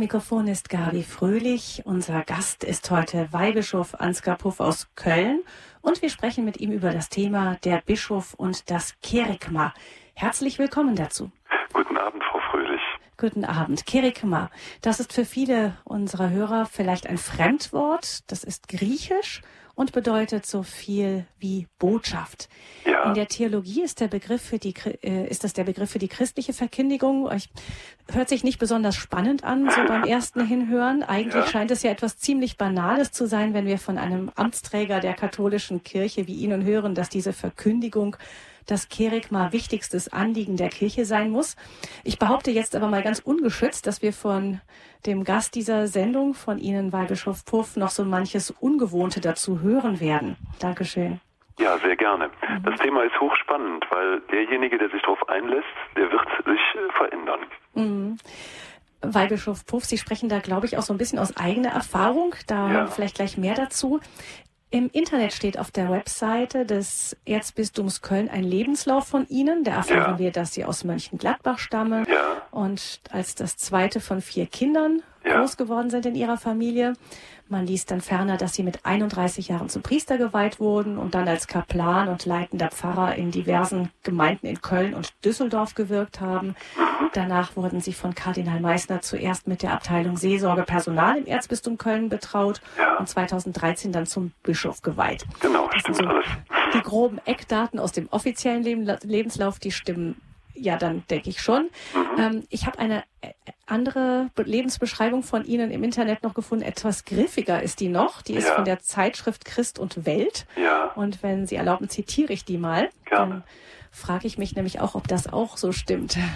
am Mikrofon ist Gabi Fröhlich. Unser Gast ist heute Weihbischof Ansgar Puff aus Köln und wir sprechen mit ihm über das Thema der Bischof und das Kerygma. Herzlich willkommen dazu. Guten Abend, Frau Fröhlich. Guten Abend. Kerygma, das ist für viele unserer Hörer vielleicht ein Fremdwort. Das ist griechisch und bedeutet so viel wie Botschaft. Ja. In der Theologie ist der Begriff für die äh, ist das der Begriff für die christliche Verkündigung. Ich, hört sich nicht besonders spannend an, so beim ersten Hinhören. Eigentlich ja. scheint es ja etwas ziemlich Banales zu sein, wenn wir von einem Amtsträger der katholischen Kirche wie Ihnen hören, dass diese Verkündigung das Kerygma wichtigstes Anliegen der Kirche sein muss. Ich behaupte jetzt aber mal ganz ungeschützt, dass wir von dem Gast dieser Sendung, von Ihnen, Weihbischof Puff, noch so manches Ungewohnte dazu hören werden. Dankeschön. Ja, sehr gerne. Mhm. Das Thema ist hochspannend, weil derjenige, der sich darauf einlässt, der wird sich verändern. Mhm. Weihbischof Puff, Sie sprechen da, glaube ich, auch so ein bisschen aus eigener Erfahrung. Da ja. vielleicht gleich mehr dazu. Im Internet steht auf der Webseite des Erzbistums Köln ein Lebenslauf von Ihnen. Da erfahren ja. wir, dass Sie aus Mönchengladbach stammen ja. und als das zweite von vier Kindern ja. groß geworden sind in Ihrer Familie. Man liest dann ferner, dass sie mit 31 Jahren zum Priester geweiht wurden und dann als Kaplan und leitender Pfarrer in diversen Gemeinden in Köln und Düsseldorf gewirkt haben. Danach wurden sie von Kardinal Meissner zuerst mit der Abteilung Seelsorge Personal im Erzbistum Köln betraut ja. und 2013 dann zum Bischof geweiht. Genau, das stimmt so alles. Die groben Eckdaten aus dem offiziellen Lebenslauf, die stimmen ja, dann denke ich schon. Mhm. Ähm, ich habe eine äh, andere Lebensbeschreibung von Ihnen im Internet noch gefunden. Etwas griffiger ist die noch. Die ist ja. von der Zeitschrift Christ und Welt. Ja. Und wenn Sie erlauben, zitiere ich die mal. Gerne. Dann frage ich mich nämlich auch, ob das auch so stimmt.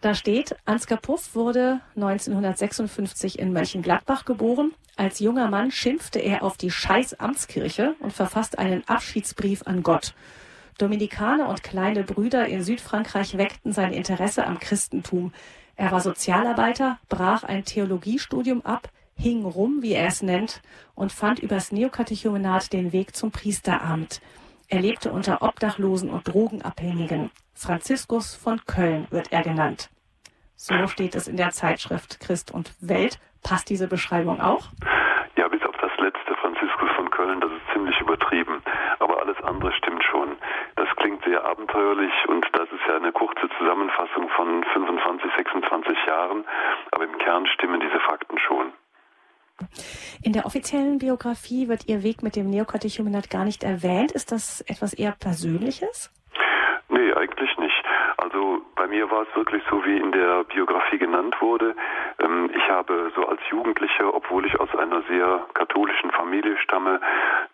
Da steht, Ansgar Puff wurde 1956 in Mönchengladbach geboren. Als junger Mann schimpfte er auf die Scheiß Amtskirche und verfasste einen Abschiedsbrief an Gott. Dominikaner und kleine Brüder in Südfrankreich weckten sein Interesse am Christentum. Er war Sozialarbeiter, brach ein Theologiestudium ab, hing rum, wie er es nennt, und fand übers Neokatechumenat den Weg zum Priesteramt. Er lebte unter Obdachlosen und Drogenabhängigen. Franziskus von Köln wird er genannt. So steht es in der Zeitschrift Christ und Welt. Passt diese Beschreibung auch? Ja, bis auf das letzte Franziskus von Köln, das ist ziemlich übertrieben. Aber alles andere stimmt schon. Das klingt sehr abenteuerlich und das ist ja eine kurze Zusammenfassung von 25, 26 Jahren. Aber im Kern stimmen diese Fakten schon. In der offiziellen Biografie wird Ihr Weg mit dem Neokatechumenat gar nicht erwähnt. Ist das etwas eher Persönliches? Nee, eigentlich nicht. Also bei mir war es wirklich so, wie in der Biografie genannt wurde. Ähm, ich habe so als Jugendlicher, obwohl ich aus einer sehr katholischen Familie stamme,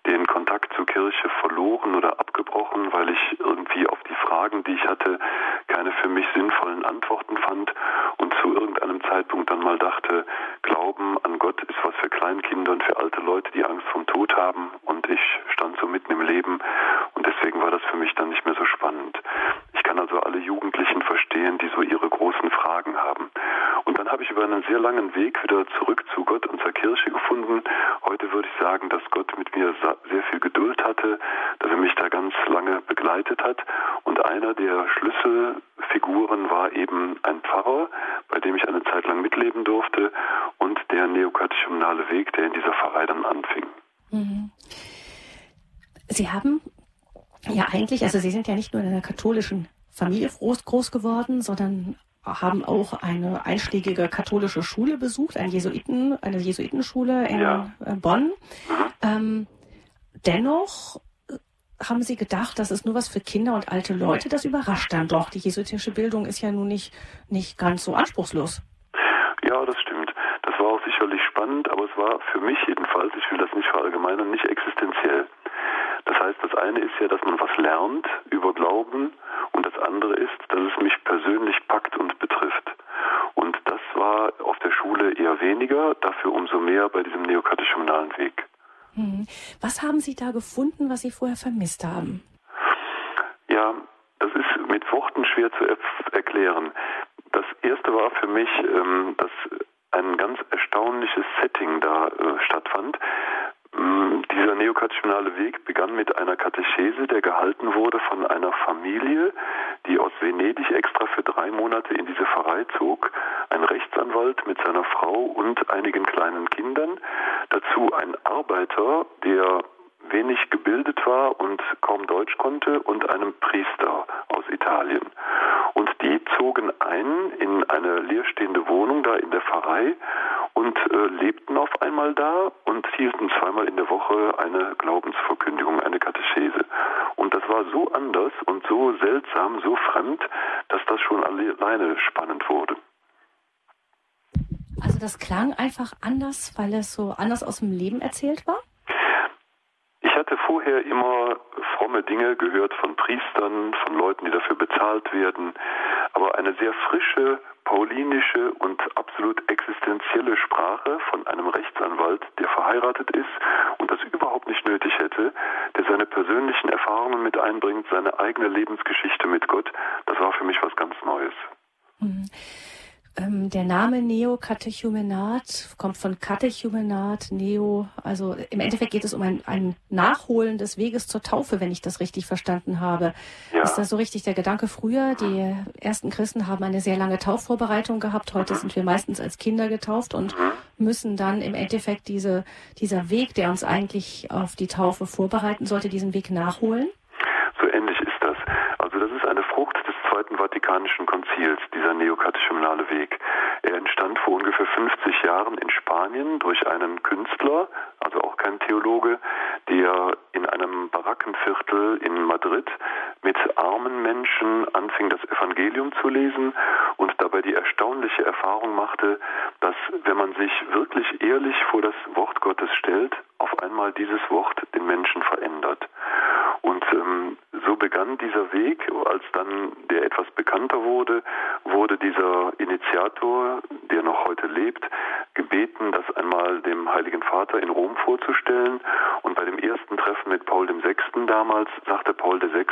den Kontakt zur Kirche verloren oder abgebrochen, weil ich irgendwie auf die Fragen, die ich hatte, keine für mich sinnvollen Antworten fand und zu irgendeinem Zeitpunkt dann mal dachte, Glauben an Gott ist was für Kleinkinder und für alte Leute, die Angst vom Tod haben und ich stand so mitten im Leben und deswegen war das für mich dann nicht mehr so spannend. Kann also alle Jugendlichen verstehen, die so ihre großen Fragen haben. Und dann habe ich über einen sehr langen Weg wieder zurück zu Gott und zur Kirche gefunden. Heute würde ich sagen, dass Gott mit mir sehr viel Geduld hatte, dass er mich da ganz lange begleitet hat. Und einer der Schlüsselfiguren war eben ein Pfarrer, bei dem ich eine Zeit lang mitleben durfte und der neokatechumnale Weg, der in dieser Pfarrei dann anfing. Mhm. Sie haben ja eigentlich, also Sie sind ja nicht nur in einer katholischen Familie groß, groß geworden, sondern haben auch eine einschlägige katholische Schule besucht, eine Jesuiten, eine Jesuitenschule in ja. Äh, Bonn. Ähm, dennoch äh, haben Sie gedacht, das ist nur was für Kinder und alte Leute? Das überrascht dann doch. Die jesuitische Bildung ist ja nun nicht, nicht ganz so anspruchslos. Ja, das stimmt. Das war auch sicherlich spannend, aber es war für mich jedenfalls, ich will das nicht verallgemeinern, nicht existenziell. Das heißt, das eine ist ja, dass man was lernt über Glauben und das andere ist, dass es mich persönlich packt und betrifft. Und das war auf der Schule eher weniger, dafür umso mehr bei diesem neokatechumenalen Weg. Hm. Was haben Sie da gefunden, was Sie vorher vermisst haben? Ja, das ist mit Worten schwer zu er erklären. Das erste war für mich, ähm, dass ein ganz erstaunliches Setting da äh, stattfand. Mm, dieser neokatechumenale Weg begann mit einer Katechese, der gehalten wurde von einer Familie, die aus Venedig extra für drei Monate in diese Pfarrei zog, ein Rechtsanwalt mit seiner Frau und einigen kleinen Kindern, dazu ein Arbeiter, der wenig gebildet war und kaum Deutsch konnte und einem Priester aus Italien. Und die zogen ein in eine leerstehende Wohnung da in der Pfarrei und äh, lebten auf einmal da und hielten zweimal in der Woche eine Glaubensverkündigung, eine Katechese. Und das war so anders und so seltsam, so fremd, dass das schon alleine spannend wurde. Also das klang einfach anders, weil es so anders aus dem Leben erzählt war? Ich hatte vorher immer fromme Dinge gehört von Priestern, von Leuten, die dafür bezahlt werden, aber eine sehr frische, paulinische und absolut existenzielle Sprache von einem Rechtsanwalt, der verheiratet ist und das überhaupt nicht nötig hätte, der seine persönlichen Erfahrungen mit einbringt, seine eigene Lebensgeschichte mit Gott, das war für mich was ganz Neues. Mhm. Ähm, der Name Neokatechumenat kommt von Katechumenat, Neo. Also im Endeffekt geht es um ein, ein Nachholen des Weges zur Taufe, wenn ich das richtig verstanden habe. Ja. Ist das so richtig der Gedanke früher? Die ersten Christen haben eine sehr lange Taufvorbereitung gehabt. Heute sind wir meistens als Kinder getauft und müssen dann im Endeffekt diese, dieser Weg, der uns eigentlich auf die Taufe vorbereiten sollte, diesen Weg nachholen? So ähnlich ist das. Also das ist eine Frucht des Zweiten Vatikanischen Konzils, neokatechumenale Weg. Er entstand vor ungefähr 50 Jahren in Spanien durch einen Künstler, also auch kein Theologe, der in einem Barackenviertel in Madrid mit armen Menschen anfing, das Evangelium zu lesen und dabei die erstaunliche Erfahrung machte, dass wenn man sich wirklich ehrlich vor das Wort Gottes stellt, auf einmal dieses Wort den Menschen verändert. Und ähm, so begann dieser Weg, als dann der etwas bekannter wurde, wurde dieser Initiator, der noch heute lebt, gebeten, das einmal dem Heiligen Vater in Rom vorzustellen. Und bei dem ersten Treffen mit Paul VI. damals sagte Paul VI.,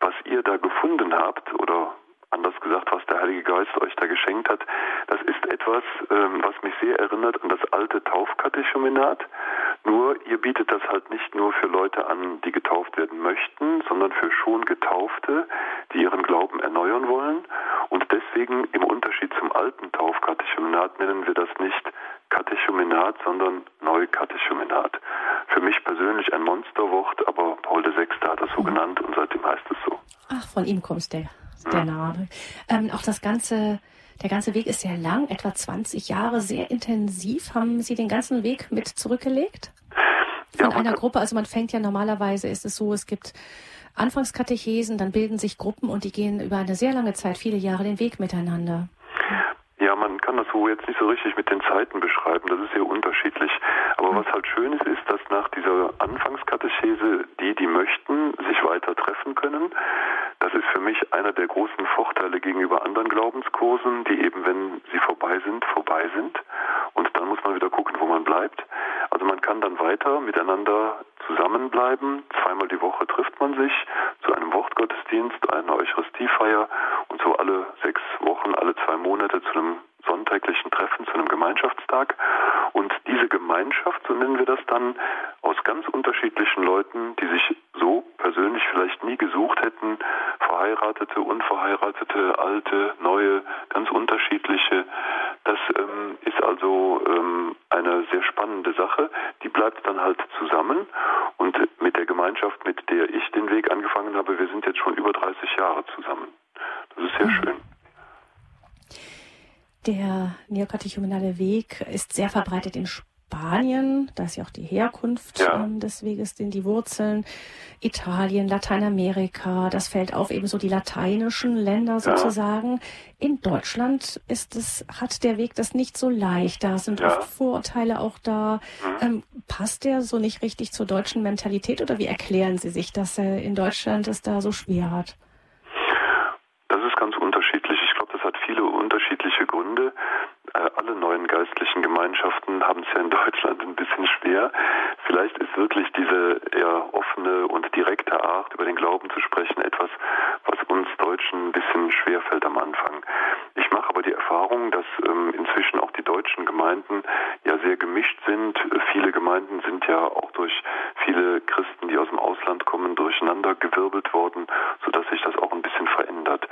was ihr da gefunden habt oder anders gesagt, was der Heilige Geist euch da geschenkt hat, das ist etwas, ähm, was mich sehr erinnert an das alte Taufkatechumenat. Nur ihr bietet das halt nicht nur für Leute an, die getauft werden möchten, sondern für schon Getaufte, die ihren Glauben erneuern wollen. Und deswegen im Unterschied zum alten Taufkatechumenat nennen wir das nicht Katechumenat, sondern Neukatechumenat. Für mich persönlich ein Monsterwort, aber Paul VI. hat das so mhm. genannt und seitdem heißt es so. Ach, von ihm kommst der der Name. Ähm, auch das ganze, der ganze Weg ist sehr lang, etwa 20 Jahre, sehr intensiv. Haben Sie den ganzen Weg mit zurückgelegt? Von ja, einer Gruppe, also man fängt ja normalerweise, ist es so, es gibt Anfangskatechesen, dann bilden sich Gruppen und die gehen über eine sehr lange Zeit, viele Jahre den Weg miteinander. Man kann das so jetzt nicht so richtig mit den Zeiten beschreiben, das ist sehr unterschiedlich. Aber was halt schön ist, ist, dass nach dieser Anfangskatechese die, die möchten, sich weiter treffen können. Das ist für mich einer der großen Vorteile gegenüber anderen Glaubenskursen, die eben, wenn sie vorbei sind, vorbei sind. Und dann muss man wieder gucken, wo man bleibt. Also man kann dann weiter miteinander zusammenbleiben. Zweimal die Woche trifft man sich zu einem Wortgottesdienst, einer Eucharistiefeier und so alle sechs Wochen, alle zwei Monate zu einem sonntäglichen Treffen, zu einem Gemeinschaftstag. Und diese Gemeinschaft, so nennen wir das dann, aus ganz unterschiedlichen Leuten, die sich so persönlich vielleicht nie gesucht hätten, verheiratete, unverheiratete, alte, neue, ganz unterschiedliche. Das ähm, ist also ähm, eine sehr spannende Sache. Die bleibt dann halt zusammen und mit der Gemeinschaft, mit der ich den Weg angefangen habe, wir sind jetzt schon über 30 Jahre zusammen. Das ist sehr mhm. schön. Der neokatechumenale Weg ist sehr verbreitet in Spanien, da ist ja auch die Herkunft ja. ähm, des Weges, in die Wurzeln, Italien, Lateinamerika, das fällt auf, ebenso die lateinischen Länder sozusagen. Ja. In Deutschland ist es, hat der Weg das nicht so leicht, da sind ja. oft Vorurteile auch da. Mhm. Ähm, passt der so nicht richtig zur deutschen Mentalität oder wie erklären Sie sich, dass er in Deutschland es da so schwer hat? Das ist ganz unterschiedlich. Ich glaube, das hat viele Äh, alle neuen geistlichen Gemeinschaften haben es ja in Deutschland ein bisschen schwer. Vielleicht ist wirklich diese eher offene und direkte Art, über den Glauben zu sprechen, etwas, was uns Deutschen ein bisschen schwer fällt am Anfang. Ich mache aber die Erfahrung, dass ähm, inzwischen auch die deutschen Gemeinden ja sehr gemischt sind. Viele Gemeinden sind ja auch durch viele Christen, die aus dem Ausland kommen, durcheinander gewirbelt worden, sodass sich das auch ein bisschen verändert.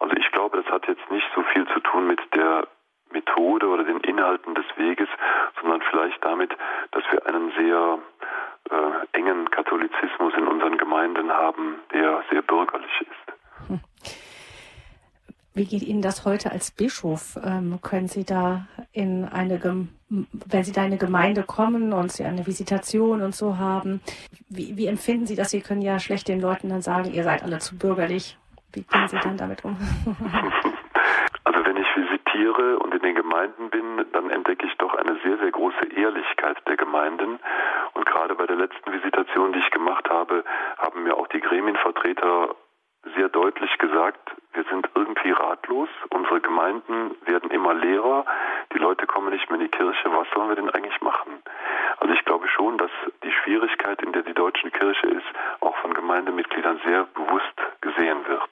Also ich glaube, das hat jetzt nicht so viel zu tun mit der Methode oder den Inhalten des Weges, sondern vielleicht damit, dass wir einen sehr äh, engen Katholizismus in unseren Gemeinden haben, der sehr bürgerlich ist. Wie geht Ihnen das heute als Bischof? Ähm, können Sie da in eine, wenn Sie da in eine Gemeinde kommen und Sie eine Visitation und so haben, wie, wie empfinden Sie das? Sie können ja schlecht den Leuten dann sagen, ihr seid alle zu bürgerlich. Wie gehen Sie dann damit um? Also wenn ich visitiere und in den Gemeinden bin, dann entdecke ich doch eine sehr, sehr große Ehrlichkeit der Gemeinden. Und gerade bei der letzten Visitation, die ich gemacht habe, haben mir auch die Gremienvertreter sehr deutlich gesagt, wir sind irgendwie ratlos, unsere Gemeinden werden immer leerer, die Leute kommen nicht mehr in die Kirche, was sollen wir denn eigentlich machen? Also ich glaube schon, dass die Schwierigkeit, in der die deutsche Kirche ist, auch von Gemeindemitgliedern sehr bewusst gesehen wird.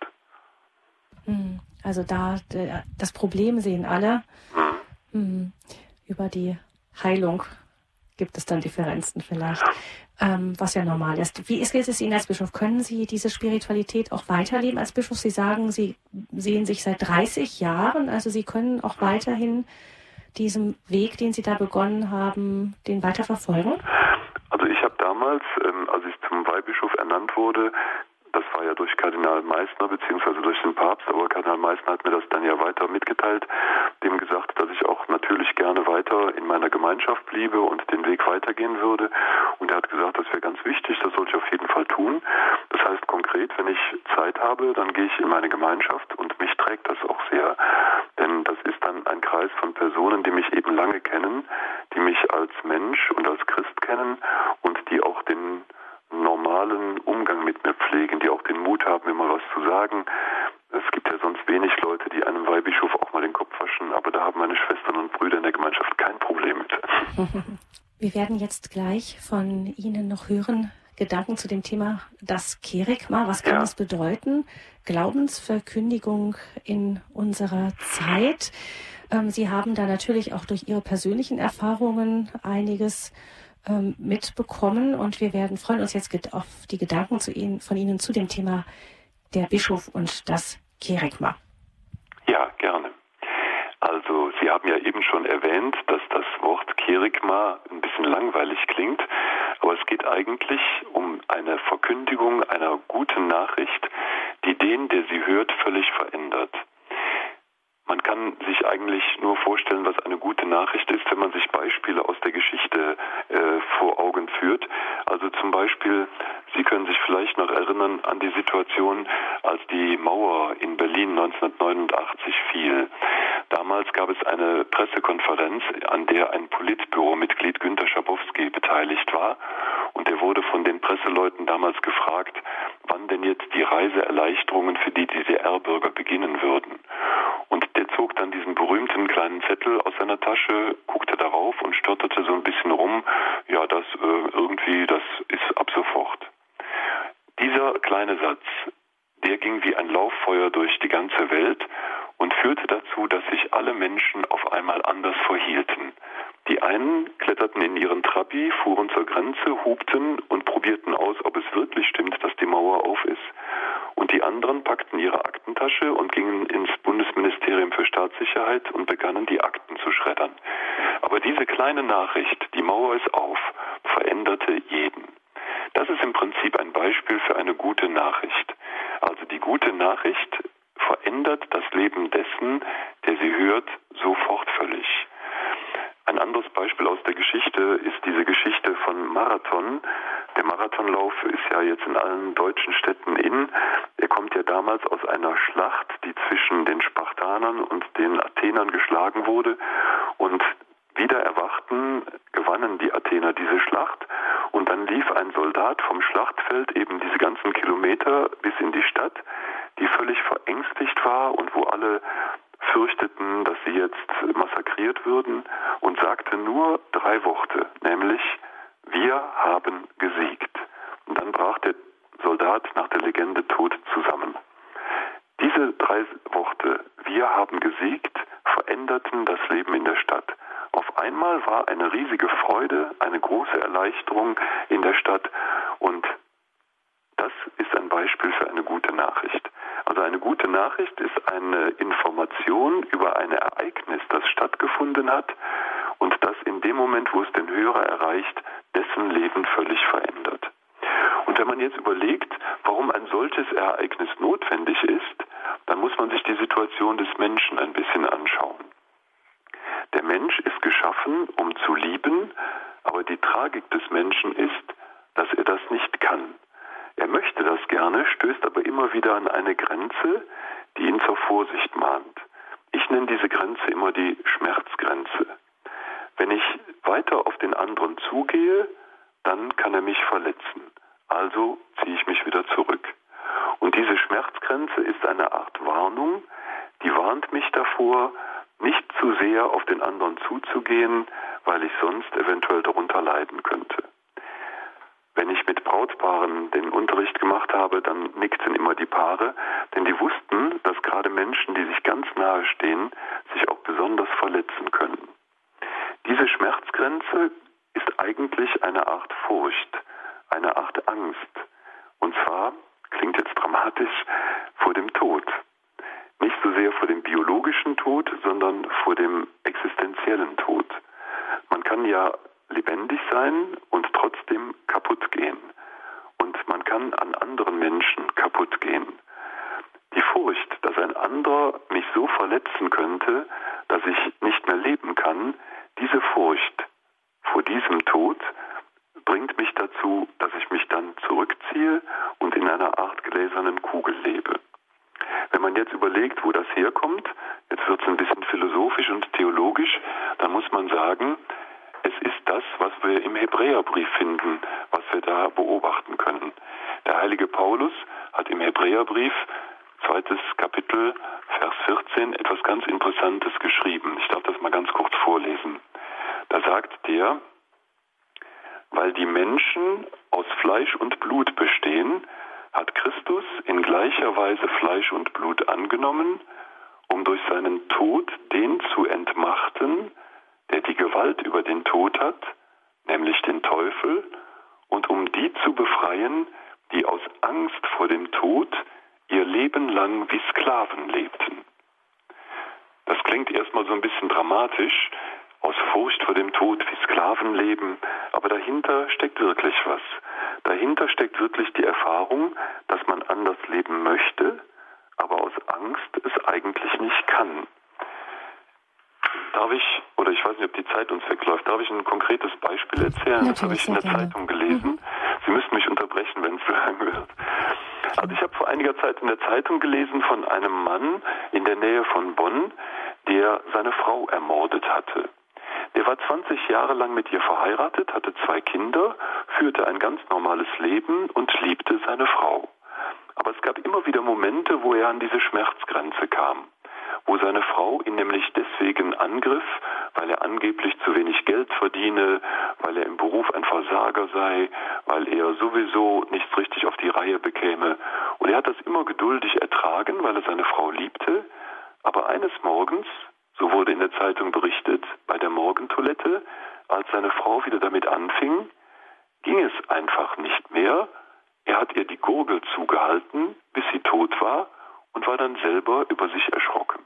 Hm, also da das Problem sehen alle. Mhm. Über die Heilung gibt es dann Differenzen vielleicht ähm, was ja normal ist. Wie ist es Ihnen als Bischof? Können Sie diese Spiritualität auch weiterleben als Bischof? Sie sagen, Sie sehen sich seit 30 Jahren, also Sie können auch weiterhin diesen Weg, den Sie da begonnen haben, den weiter verfolgen? Also ich habe damals, ähm, als ich zum Weihbischof ernannt wurde, das war ja durch Kardinal Meissner beziehungsweise durch den Papst, aber Kardinal Meissner hat mir das dann ja weiter mitgeteilt, dem gesagt, dass ich auch natürlich gerne weiter in meiner Gemeinschaft bliebe und den Weg weitergehen würde. Und er hat gesagt, das wäre ganz wichtig, das sollte ich auf jeden Fall tun. Das heißt konkret, wenn ich Zeit habe, dann gehe ich in meine Gemeinschaft und mich trägt das auch sehr. Denn das ist dann ein Kreis von Personen, die mich eben lange kennen, die mich als Mensch und als Christ kennen und die auch den normalen Umgang mit mir pflegen, die auch den Mut haben, immer was zu sagen. Es gibt ja sonst wenig Leute, die einem Weihbischof auch mal den Kopf waschen, aber da haben meine Schwestern und Brüder in der Gemeinschaft kein Problem mit. Wir werden jetzt gleich von Ihnen noch hören, Gedanken zu dem Thema das Kerigma. Was kann ja. das bedeuten? Glaubensverkündigung in unserer Zeit. Ähm, Sie haben da natürlich auch durch Ihre persönlichen Erfahrungen einiges ähm, mitbekommen und wir werden freuen uns jetzt auf die Gedanken zu Ihnen, von Ihnen zu dem Thema der Bischof und das Kerigma. Ja, gerne. Also Sie haben ja eben schon erwähnt, dass das Wort Kerigma ein bisschen langweilig klingt, aber es geht eigentlich um eine Verkündigung einer guten Nachricht, die den, der sie hört, völlig verändert. Man kann sich eigentlich nur vorstellen, was eine gute Nachricht ist, wenn man sich Beispiele aus der Geschichte äh, vor Augen führt. Also zum Beispiel, Sie können sich vielleicht noch erinnern an die Situation, als die Mauer in Berlin 1989 fiel. Damals gab es eine Pressekonferenz, an der ein Politbüromitglied Günter Schabowski beteiligt war. Und er wurde von den Presseleuten damals gefragt, wann denn jetzt die Reiseerleichterungen für die DDR-Bürger beginnen würden. Und der zog dann diesen berühmten kleinen Zettel aus seiner Tasche, guckte darauf und stotterte so ein bisschen rum, ja, das äh, irgendwie, das ist ab sofort. Dieser kleine Satz, der ging wie ein Lauffeuer durch die ganze Welt und führte dazu, dass sich alle Menschen auf einmal anders verhielten. Die einen kletterten in ihren Trabi, fuhren zur Grenze, hupten und probierten aus, ob es wirklich stimmt, dass die Mauer auf ist. Und die anderen packten ihre Aktentasche und gingen ins Bundesministerium für Staatssicherheit und begannen die Akten zu schreddern. Aber diese kleine Nachricht, die Mauer ist auf, veränderte jeden. Das ist im Prinzip ein Beispiel für eine gute Nachricht. Also die gute Nachricht verändert das Leben dessen, der sie hört, sofort völlig. Ein anderes Beispiel aus der Geschichte ist diese Geschichte von Marathon. Der Marathonlauf ist ja jetzt in allen deutschen Städten in. Er kommt ja damals aus einer Schlacht, die zwischen den Spartanern und den Athenern geschlagen wurde. Und wieder erwachten, gewannen die Athener diese Schlacht. Und dann lief ein Soldat vom Schlachtfeld eben diese ganzen Kilometer bis in die Stadt, die völlig verängstigt war und wo alle fürchteten, dass sie jetzt massakriert würden und sagte nur drei Worte, nämlich wir haben gesiegt. Und dann brach der Soldat nach der Legende tot zusammen. Diese drei Worte, wir haben gesiegt, veränderten das Leben in der Stadt. Auf einmal war eine riesige Freude, eine große Erleichterung in der Stadt und das ist ein Beispiel für eine gute Nachricht. Also eine gute Nachricht ist eine Information über ein Ereignis, das stattgefunden hat und das in dem Moment, wo es den Hörer erreicht, dessen Leben völlig verändert. Und wenn man jetzt überlegt, warum ein solches Ereignis notwendig ist, dann muss man sich die Situation des Menschen ein bisschen anschauen. Der Mensch ist geschaffen, um zu lieben, aber die Tragik des Menschen ist, dass er das nicht kann. Er möchte das gerne, stößt aber immer wieder an eine Grenze, die ihn zur Vorsicht mahnt. Ich nenne diese Grenze immer die Schmerzgrenze. Wenn ich weiter auf den anderen zugehe, dann kann er mich verletzen. Also ziehe ich mich wieder zurück. Und diese Schmerzgrenze ist eine Art Warnung, die warnt mich davor, nicht zu sehr auf den anderen zuzugehen, weil ich sonst eventuell darunter leiden könnte. Wenn ich mit Brautpaaren den Unterricht gemacht habe, dann nickten immer die Paare, denn die wussten, dass gerade Menschen, die sich ganz nahe stehen, sich auch besonders verletzen können. Diese Schmerzgrenze ist eigentlich eine Art Furcht, eine Art Angst. Und zwar, klingt jetzt dramatisch, vor dem Tod. Nicht so sehr vor dem biologischen Tod, sondern vor dem existenziellen Tod. Man kann ja lebendig sein und trotzdem kaputt gehen. Und man kann an anderen Menschen kaputt gehen. Die Furcht, dass ein anderer mich so verletzen könnte, dass ich nicht mehr leben kann, diese Furcht vor diesem Tod bringt mich dazu, dass ich mich dann zurückziehe und in einer Art gläsernen Kugel lebe. Wenn man jetzt überlegt, wo das herkommt, jetzt wird es ein bisschen philosophisch und theologisch, dann muss man sagen, das, was wir im Hebräerbrief finden, was wir da beobachten können. Der heilige Paulus hat im Hebräerbrief, zweites Kapitel, Vers 14, etwas ganz Interessantes geschrieben. Ich darf das mal ganz kurz vorlesen. Da sagt der, weil die Menschen aus Fleisch und Blut bestehen, hat Christus in gleicher Weise Fleisch und Blut angenommen, um durch seinen Tod den zu entmachten, der die Gewalt über den Tod hat, nämlich den Teufel, und um die zu befreien, die aus Angst vor dem Tod ihr Leben lang wie Sklaven lebten. Das klingt erstmal so ein bisschen dramatisch, aus Furcht vor dem Tod wie Sklaven leben, aber dahinter steckt wirklich was. Dahinter steckt wirklich die Erfahrung, dass man anders leben möchte, aber aus Angst es eigentlich nicht kann. Darf ich, oder ich weiß nicht, ob die Zeit uns wegläuft, darf ich ein konkretes Beispiel erzählen? das habe ich in der gerne. Zeitung gelesen. Mhm. Sie müssen mich unterbrechen, wenn es zu lang wird. Also ich habe vor einiger Zeit in der Zeitung gelesen von einem Mann in der Nähe von Bonn, der seine Frau ermordet hatte. Der war 20 Jahre lang mit ihr verheiratet, hatte zwei Kinder, führte ein ganz normales Leben und liebte seine Frau. Aber es gab immer wieder Momente, wo er an diese Schmerzgrenze kam wo seine Frau ihn nämlich deswegen angriff, weil er angeblich zu wenig Geld verdiene, weil er im Beruf ein Versager sei, weil er sowieso nichts richtig auf die Reihe bekäme. Und er hat das immer geduldig ertragen, weil er seine Frau liebte. Aber eines Morgens, so wurde in der Zeitung berichtet, bei der Morgentoilette, als seine Frau wieder damit anfing, ging es einfach nicht mehr. Er hat ihr die Gurgel zugehalten, bis sie tot war und war dann selber über sich erschrocken.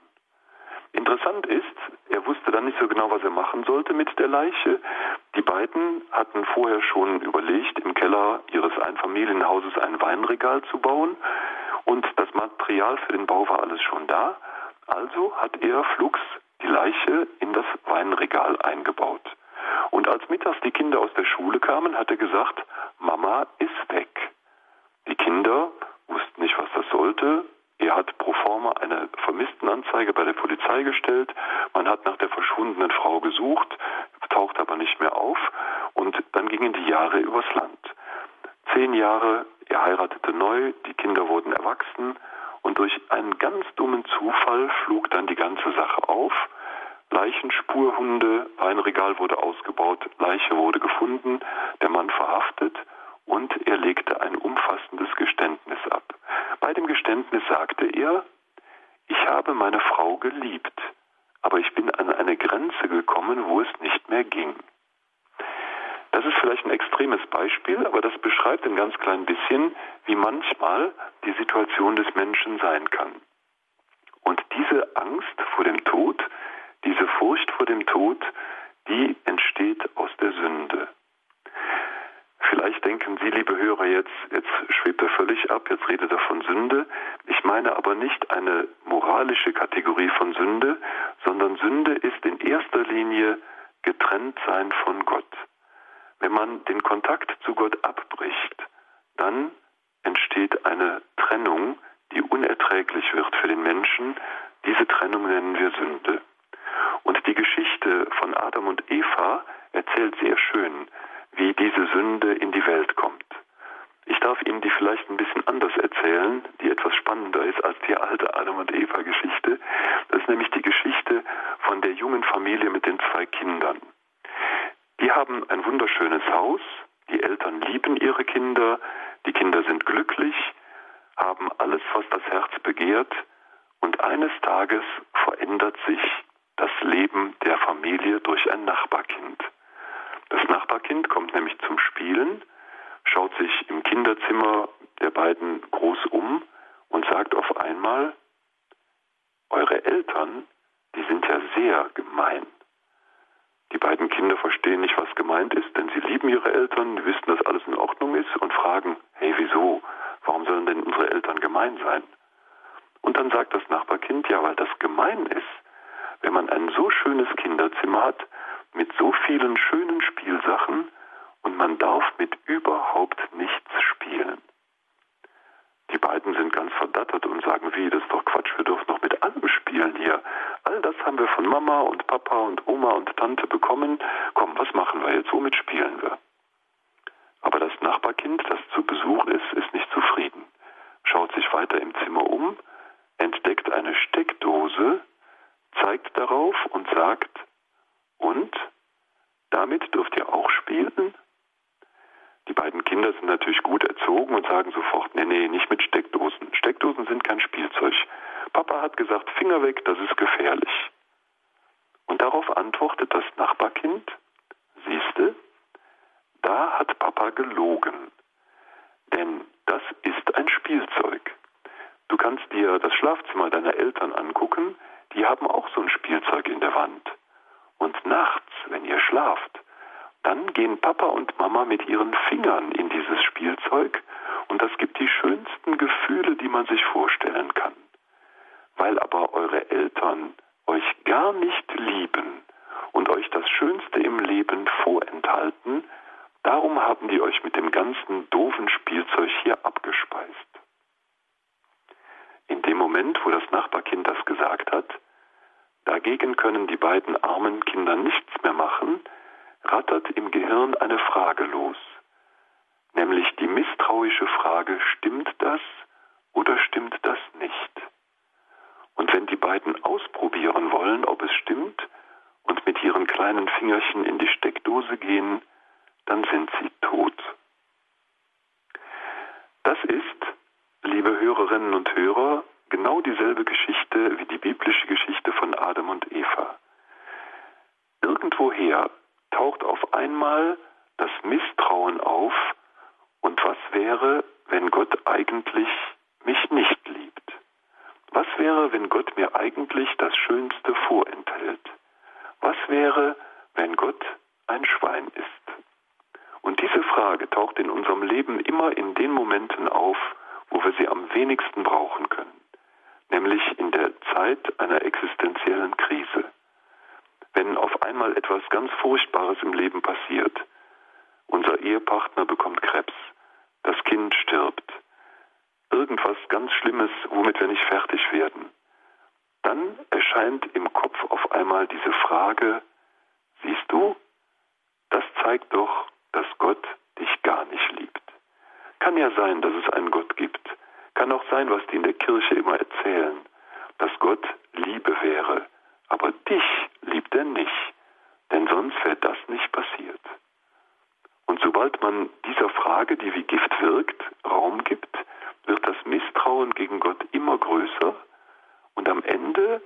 Interessant ist, er wusste dann nicht so genau, was er machen sollte mit der Leiche. Die beiden hatten vorher schon überlegt, im Keller ihres Einfamilienhauses ein Weinregal zu bauen und das Material für den Bau war alles schon da. Also hat er flugs die Leiche in das Weinregal eingebaut. Und als mittags die Kinder aus der Schule kamen, hat er gesagt, Mama ist weg. Die Kinder wussten nicht, was das sollte, er hat pro forma eine Vermisstenanzeige bei der Polizei gestellt. Man hat nach der verschwundenen Frau gesucht, taucht aber nicht mehr auf. Und dann gingen die Jahre übers Land. Zehn Jahre, er heiratete neu, die Kinder wurden erwachsen. Und durch einen ganz dummen Zufall flog dann die ganze Sache auf. Leichenspurhunde, Weinregal wurde ausgebaut, Leiche wurde gefunden, der Mann verhaftet und er legte ein umfassendes Geständnis ab. Bei dem Geständnis sagte er, ich habe meine Frau geliebt, aber ich bin an eine Grenze gekommen, wo es nicht mehr ging. Das ist vielleicht ein extremes Beispiel, aber das beschreibt ein ganz klein bisschen, wie manchmal die Situation des Menschen sein kann. Und diese Angst vor dem Tod, diese Furcht vor dem Tod, die entsteht aus der Sünde. Vielleicht denken Sie, liebe Hörer, jetzt, jetzt schwebt er völlig ab, jetzt redet er von Sünde. Ich meine aber nicht eine moralische Kategorie von Sünde, sondern Sünde ist in erster Linie getrennt sein von Gott. Wenn man den Kontakt zu Gott abbricht, dann entsteht eine Trennung, die unerträglich wird für den Menschen. Diese Trennung nennen wir Sünde. Und die Geschichte von Adam und Eva erzählt sehr schön, wie diese Sünde in die Welt kommt. Ich darf Ihnen die vielleicht ein bisschen anders erzählen, die etwas spannender ist als die alte Adam und Eva Geschichte. Das ist nämlich die Geschichte von der jungen Familie mit den zwei Kindern. Die haben ein wunderschönes Haus, die Eltern lieben ihre Kinder, die Kinder sind glücklich, haben alles, was das Herz begehrt, und eines Tages verändert sich das Leben der Familie durch ein Nachbarkind. Das Nachbarkind kommt nämlich zum Spielen, schaut sich im Kinderzimmer der beiden groß um und sagt auf einmal, eure Eltern, die sind ja sehr gemein. Die beiden Kinder verstehen nicht, was gemeint ist, denn sie lieben ihre Eltern, die wissen, dass alles in Ordnung ist und fragen, hey, wieso? Warum sollen denn unsere Eltern gemein sein? Und dann sagt das Nachbarkind, ja, weil das gemein ist, wenn man ein so schönes Kinderzimmer hat, mit so vielen schönen Spielsachen und man darf mit überhaupt nichts spielen. Die beiden sind ganz verdattert und sagen, wie, das ist doch Quatsch, wir dürfen noch mit allem spielen hier. All das haben wir von Mama und Papa und Oma und Tante bekommen. Komm, was machen wir jetzt? Womit spielen wir? Aber das Nachbarkind, das zu Besuch ist, ist nicht zufrieden. Schaut sich weiter im Zimmer um, entdeckt eine Steckdose, zeigt darauf und sagt, und damit dürft ihr auch spielen? Die beiden Kinder sind natürlich gut erzogen und sagen sofort, nee, nee, nicht mit Steckdosen. Steckdosen sind kein Spielzeug. Papa hat gesagt, Finger weg, das ist gefährlich. Und darauf antwortet das Nachbarkind, siehste, da hat Papa gelogen. Denn das ist ein Spielzeug. Du kannst dir das Schlafzimmer deiner Eltern angucken, die haben auch so ein Spielzeug in der Wand. Und nachts, wenn ihr schlaft, dann gehen Papa und Mama mit ihren Fingern in dieses Spielzeug und das gibt die schönsten Gefühle, die man sich vorstellen kann. Weil aber eure Eltern euch gar nicht lieben und euch das Schönste im Leben vorenthalten, darum haben die euch mit dem ganzen doofen Spielzeug hier abgespeist. In dem Moment, wo das Nachbarkind das gesagt hat, Dagegen können die beiden armen Kinder nichts mehr machen, rattert im Gehirn eine Frage los, nämlich die misstrauische Frage, stimmt das oder stimmt das nicht? Und wenn die beiden ausprobieren wollen, ob es stimmt, und mit ihren kleinen Fingerchen in die Steckdose gehen, dann sind sie tot. Das ist, liebe Hörerinnen und Hörer, genau dieselbe Geschichte wie die biblische Geschichte von Adam und Eva. Irgendwoher taucht auf einmal das Misstrauen auf und was wäre, wenn Gott eigentlich mich nicht liebt? Was wäre, wenn Gott mir eigentlich das Schönste vorenthält? Was wäre, wenn Gott ein Schwein ist? Und diese Frage taucht in unserem Leben immer in den Momenten auf, wo wir sie am wenigsten brauchen können nämlich in der Zeit einer existenziellen Krise. Wenn auf einmal etwas ganz Furchtbares im Leben passiert, unser Ehepartner bekommt Krebs, das Kind stirbt, irgendwas ganz Schlimmes, womit wir nicht fertig werden, dann erscheint im Kopf auf einmal diese Frage, siehst du, das zeigt doch, dass Gott dich gar nicht liebt. Kann ja sein, dass es einen Gott gibt, kann auch sein, was die in der Kirche immer erzählen, dass Gott Liebe wäre, aber dich liebt er nicht, denn sonst wäre das nicht passiert. Und sobald man dieser Frage, die wie Gift wirkt, Raum gibt, wird das Misstrauen gegen Gott immer größer und am Ende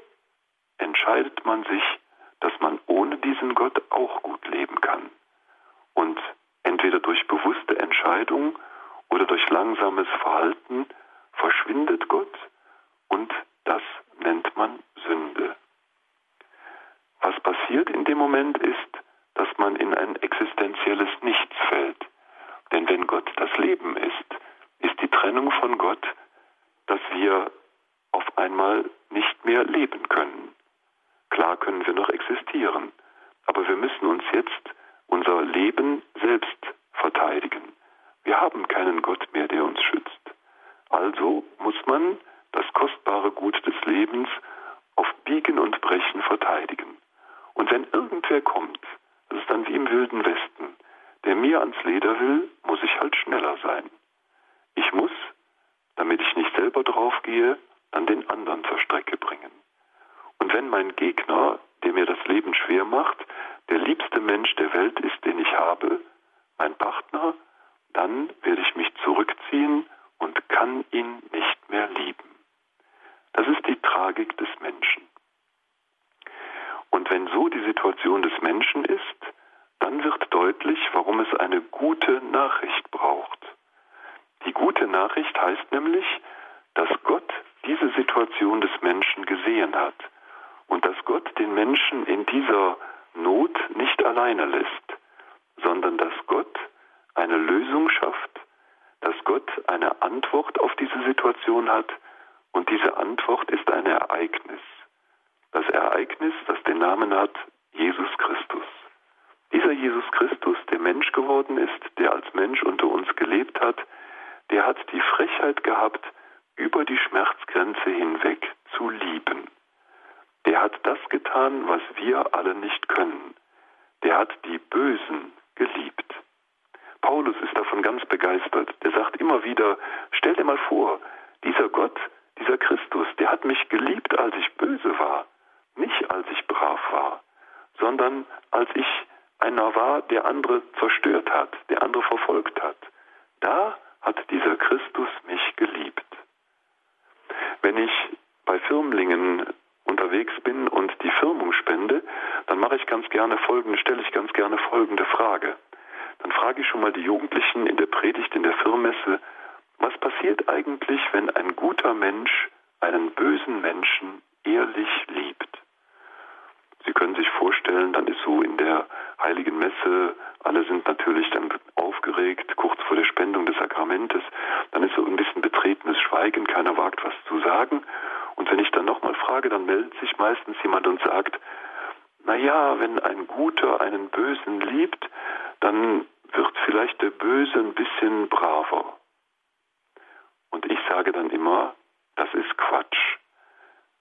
entscheidet man sich, dass man ohne diesen Gott auch gut leben kann. Und entweder durch bewusste Entscheidung oder durch langsames Verhalten verschwindet Gott und das nennt man Sünde. Was passiert in dem Moment ist, dass man in ein existenzielles Nichts fällt. Denn wenn Gott das Leben ist, ist die Trennung von Gott, dass wir auf einmal nicht mehr leben können. Klar können wir noch existieren, aber wir müssen uns jetzt unser Leben selbst verteidigen. Wir haben keinen Gott Böse ein bisschen braver. Und ich sage dann immer, das ist Quatsch.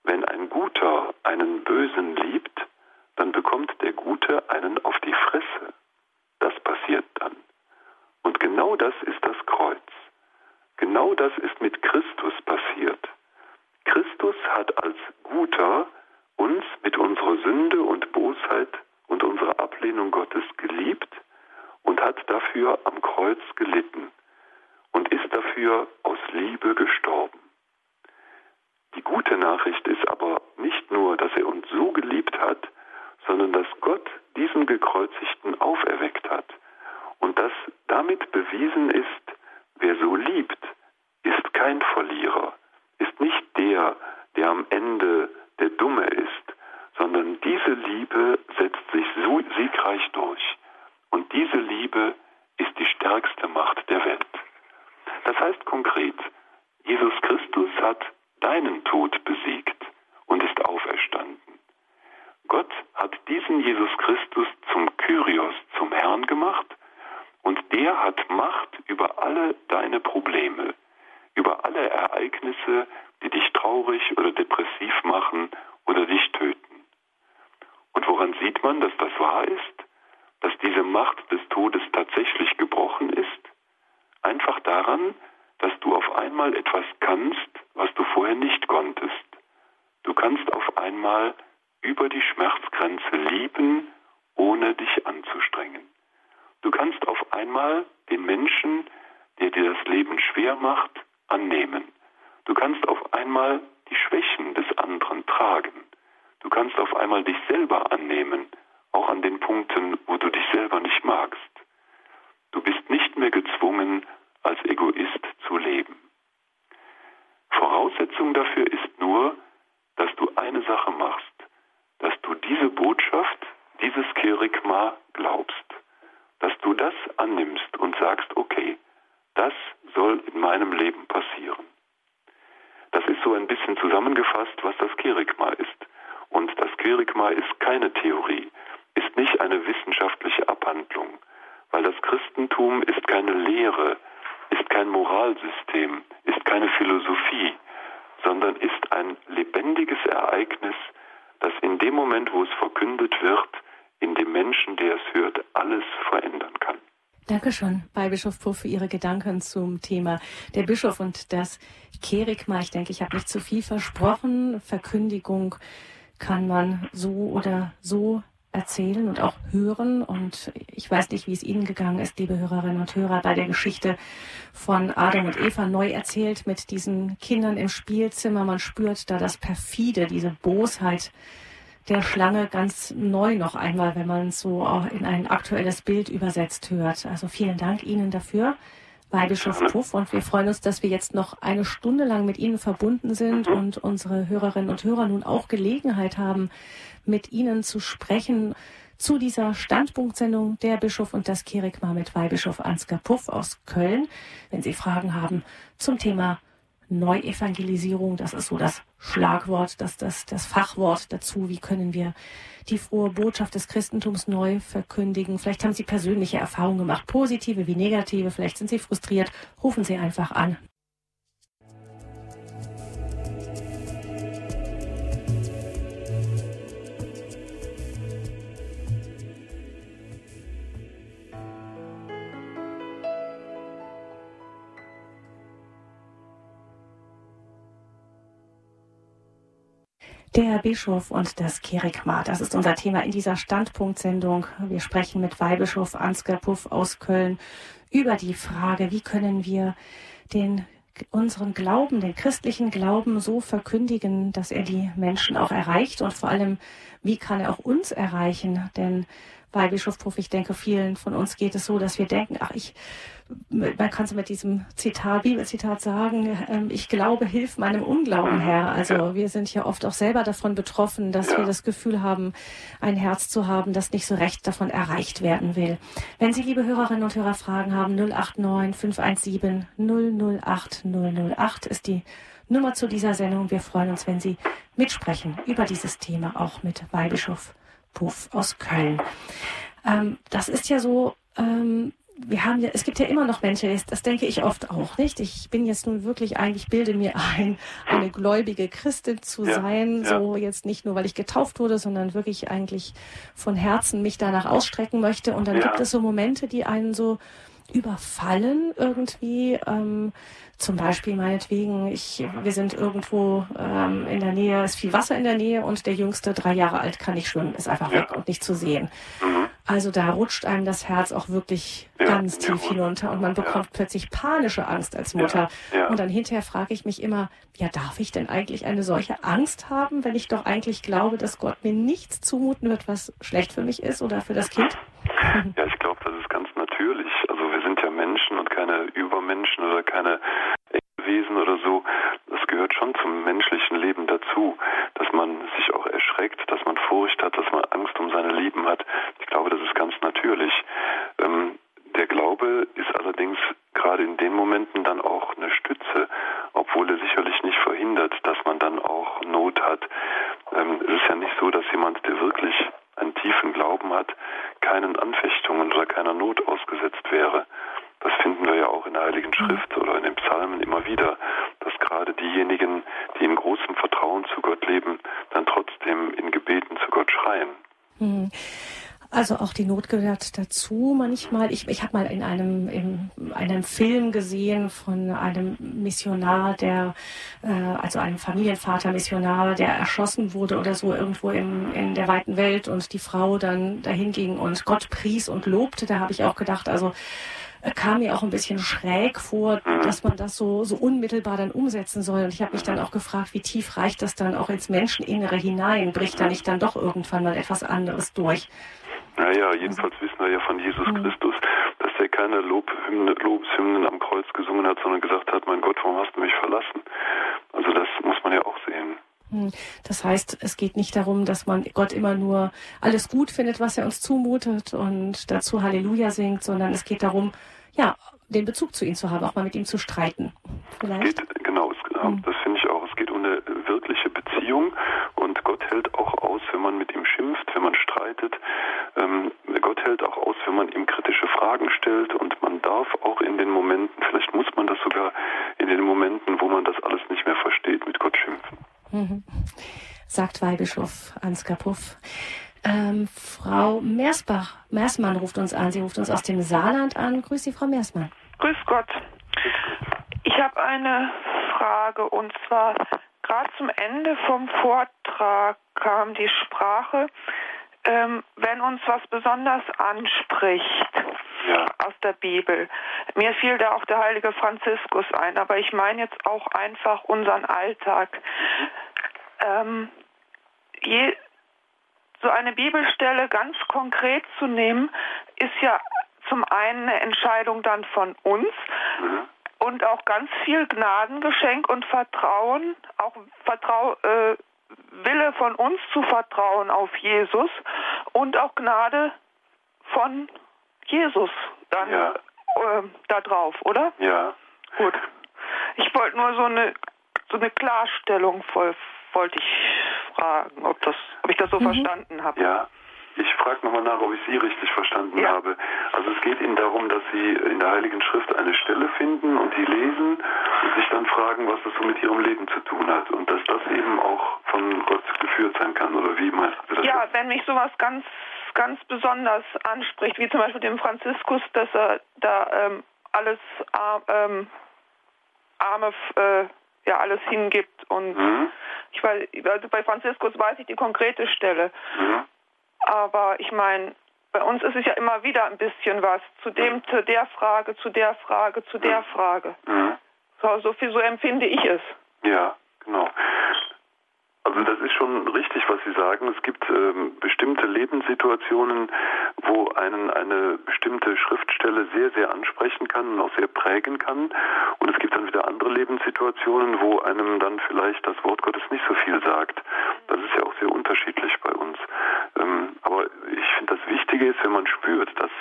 Wenn ein Guter einen Bösen liebt, dann bekommt der Gute einen auf die Fresse. Das passiert dann. Und genau das ist das Kreuz. Genau das ist mit Christus passiert. Christus hat als Guter uns mit unserer Sünde und Bosheit und unserer Ablehnung Gottes geliebt und hat dafür am Kreuz gelitten und ist dafür aus Liebe gestorben. Die gute Nachricht ist aber nicht nur, dass er uns so geliebt hat, sondern dass Gott diesen Gekreuzigten auferweckt hat und dass damit bewiesen ist, wer so liebt, ist kein Verlierer, ist nicht der, der am Ende der Dumme ist, sondern diese Liebe setzt sich so siegreich durch. Und diese Liebe ist die stärkste Macht der Welt. Das heißt konkret, Jesus Christus hat deinen Tod besiegt und ist auferstanden. Gott hat diesen Jesus Christus zum Kyrios, zum Herrn gemacht und der hat Macht über alle deine Probleme, über alle Ereignisse, die dich traurig oder depressiv machen oder dich töten. Und woran sieht man, dass das wahr ist? Dass diese Macht des Todes tatsächlich gebrochen ist? Einfach daran, dass du auf einmal etwas kannst, was du vorher nicht konntest. Du kannst auf einmal über die Schmerzgrenze lieben, ohne dich anzustrengen. Du kannst auf einmal den Menschen, der dir das Leben schwer macht, annehmen. Du kannst auf einmal die Schwächen des anderen tragen. Du kannst auf einmal dich selber annehmen, auch an den Punkten, wo du dich selber nicht magst. Du bist nicht mehr gezwungen, als Egoist zu leben. Voraussetzung dafür ist nur, dass du eine Sache machst, dass du diese Botschaft, dieses Kerigma glaubst, dass du das annimmst und sagst, okay, das soll in meinem Leben passieren. Das ist so ein bisschen zusammengefasst, was das Kerigma ist. Und das Kerigma ist keine Theorie, ist nicht eine wissenschaftliche Abhandlung, weil das Christentum ist keine Lehre, ist kein Moralsystem, ist keine Philosophie, sondern ist ein lebendiges Ereignis, das in dem Moment, wo es verkündet wird, in dem Menschen, der es hört, alles verändern kann. Dankeschön, Weihbischof Puff, für Ihre Gedanken zum Thema der Bischof und das Kerigma. Ich denke, ich habe nicht zu viel versprochen. Verkündigung kann man so oder so erzählen und auch hören. Und ich weiß nicht, wie es Ihnen gegangen ist, liebe Hörerinnen und Hörer, bei der Geschichte von Adam und Eva neu erzählt mit diesen Kindern im Spielzimmer. Man spürt da das Perfide, diese Bosheit der Schlange ganz neu noch einmal, wenn man es so auch in ein aktuelles Bild übersetzt hört. Also vielen Dank Ihnen dafür. Weihbischof Puff und wir freuen uns, dass wir jetzt noch eine Stunde lang mit Ihnen verbunden sind und unsere Hörerinnen und Hörer nun auch Gelegenheit haben, mit Ihnen zu sprechen zu dieser Standpunktsendung der Bischof und das Kirigma mit Weihbischof Ansgar Puff aus Köln. Wenn Sie Fragen haben zum Thema Neuevangelisierung, das ist so das Schlagwort, das, das, das Fachwort dazu. Wie können wir die frohe Botschaft des Christentums neu verkündigen? Vielleicht haben Sie persönliche Erfahrungen gemacht, positive wie negative. Vielleicht sind Sie frustriert. Rufen Sie einfach an. Der Bischof und das Kerigma, das ist unser Thema in dieser Standpunktsendung. Wir sprechen mit Weihbischof Ansgar Puff aus Köln über die Frage, wie können wir den unseren Glauben, den christlichen Glauben so verkündigen, dass er die Menschen auch erreicht und vor allem, wie kann er auch uns erreichen? Denn bei Bischof Puff, ich denke, vielen von uns geht es so, dass wir denken, ach, ich man kann es mit diesem Zitat, Bibelzitat sagen, ähm, ich glaube, hilf meinem Unglauben. Herr. Also ja. wir sind ja oft auch selber davon betroffen, dass ja. wir das Gefühl haben, ein Herz zu haben, das nicht so recht davon erreicht werden will. Wenn Sie, liebe Hörerinnen und Hörer, Fragen haben, 089 517 008 008 ist die Nummer zu dieser Sendung. Wir freuen uns, wenn Sie mitsprechen über dieses Thema, auch mit Weihbischof Puff aus Köln. Ähm, das ist ja so, ähm, wir haben ja, es gibt ja immer noch Menschen, das denke ich oft auch nicht. Ich bin jetzt nun wirklich eigentlich, bilde mir ein, eine gläubige Christin zu ja, sein. Ja. So jetzt nicht nur, weil ich getauft wurde, sondern wirklich eigentlich von Herzen mich danach ausstrecken möchte. Und dann ja. gibt es so Momente, die einen so überfallen irgendwie. Ähm, zum Beispiel meinetwegen, ich, wir sind irgendwo ähm, in der Nähe, ist viel Wasser in der Nähe und der Jüngste, drei Jahre alt, kann nicht schwimmen, ist einfach weg und nicht zu sehen. Mhm. Also da rutscht einem das Herz auch wirklich ja, ganz tief ja, hinunter und man bekommt ja. plötzlich panische Angst als Mutter. Und dann hinterher frage ich mich immer, ja, darf ich denn eigentlich eine solche Angst haben, wenn ich doch eigentlich glaube, dass Gott mir nichts zumuten wird, was schlecht für mich ist oder für das Kind? Ja, ich glaube, das ist ganz natürlich. Also wir sind ja Menschen und keine Übermenschen oder keine Wesen oder so. Das gehört schon zum menschlichen Leben dazu, dass man sich auch erschreckt, dass man Furcht hat, dass man Angst um seine Lieben hat. Ich glaube, das ist ganz natürlich. Ähm, der Glaube ist allerdings gerade in den Momenten dann auch eine Stütze, obwohl er sicherlich nicht verhindert, dass man dann auch Not hat. Ähm, es ist ja nicht so, dass jemand, der wirklich einen tiefen Glauben hat, keinen Anfechtungen oder keiner Not ausgesetzt wäre. Das finden wir ja auch in der Heiligen Schrift oder in den Psalmen immer wieder, dass gerade diejenigen, die in großem Vertrauen zu Gott leben, dann trotzdem in Gebeten zu Gott schreien. Hm. Also auch die Not gehört dazu manchmal. Ich, ich habe mal in einem, in einem Film gesehen von einem Missionar, der, äh, also einem Familienvater Missionar, der erschossen wurde oder so irgendwo im, in der weiten Welt und die Frau dann dahin ging und Gott pries und lobte. Da habe ich auch gedacht, also kam mir auch ein bisschen schräg vor, dass man das so, so unmittelbar dann umsetzen soll. Und ich habe mich dann auch gefragt, wie tief reicht das dann auch ins Menscheninnere hinein? Bricht da nicht dann doch irgendwann mal etwas anderes durch? Naja, jedenfalls wissen wir ja von Jesus mhm. Christus, dass er keine Lobhymne, Lobeshymnen am Kreuz gesungen hat, sondern gesagt hat, mein Gott, warum hast du mich verlassen? Also das muss man ja auch sehen. Hm. Das heißt, es geht nicht darum, dass man Gott immer nur alles gut findet, was er uns zumutet und dazu Halleluja singt, sondern es geht darum, ja, den Bezug zu ihm zu haben, auch mal mit ihm zu streiten. Vielleicht? Geht, genau, es, hm. das finde ich auch. Es geht um eine wirkliche Beziehung und Gott hält auch aus, wenn man mit ihm schimpft, wenn man streitet. Ähm, Gott hält auch aus, wenn man ihm kritische Fragen stellt und man darf auch in den Momenten, vielleicht muss man das sogar in den Momenten, wo man das alles nicht mehr versteht, mit Gott schimpfen. Mhm. Sagt Weihbischof Ansgar Puff. Ähm, Frau Meersbach, Meersmann ruft uns an. Sie ruft uns aus dem Saarland an. Grüß Sie, Frau Meersmann. Grüß Gott. Ich habe eine Frage und zwar gerade zum Ende vom Vortrag kam die Sprache, ähm, wenn uns was besonders anspricht ja. aus der Bibel. Mir fiel da auch der heilige Franziskus ein, aber ich meine jetzt auch einfach unseren Alltag. Ähm, je, so eine Bibelstelle ganz konkret zu nehmen, ist ja zum einen eine Entscheidung dann von uns mhm. und auch ganz viel Gnadengeschenk und Vertrauen, auch Vertrau, äh, Wille von uns zu vertrauen auf Jesus und auch Gnade von Jesus dann ja. äh, da drauf, oder? Ja. Gut. Ich wollte nur so eine so eine Klarstellung voll wollte ich fragen, ob das ob ich das so mhm. verstanden habe. Ja. Ich frage nochmal nach, ob ich Sie richtig verstanden ja. habe. Also es geht Ihnen darum, dass Sie in der Heiligen Schrift eine Stelle finden und die lesen und sich dann fragen, was das so mit Ihrem Leben zu tun hat und dass das eben auch von Gott geführt sein kann oder wie meinst du das? Ja, wenn mich sowas ganz ganz besonders anspricht, wie zum Beispiel dem Franziskus, dass er da ähm, alles ähm, arme äh, ja alles hingibt und mhm. ich weiß also bei Franziskus weiß ich die konkrete Stelle mhm. Aber ich meine bei uns ist es ja immer wieder ein bisschen was. Zu dem zu der Frage zu der Frage zu der. Frage. Mhm. so, so viel so empfinde ich es. Ja genau also das ist schon richtig, was Sie sagen. Es gibt ähm, bestimmte Lebenssituationen, wo einen eine bestimmte Schriftstelle sehr, sehr ansprechen kann und auch sehr prägen kann. Und es gibt dann wieder andere Lebenssituationen, wo einem dann vielleicht das Wort Gottes nicht so viel sagt. Das ist ja auch sehr unterschiedlich bei uns. Ähm, aber ich finde, das Wichtige ist, wenn man spürt, dass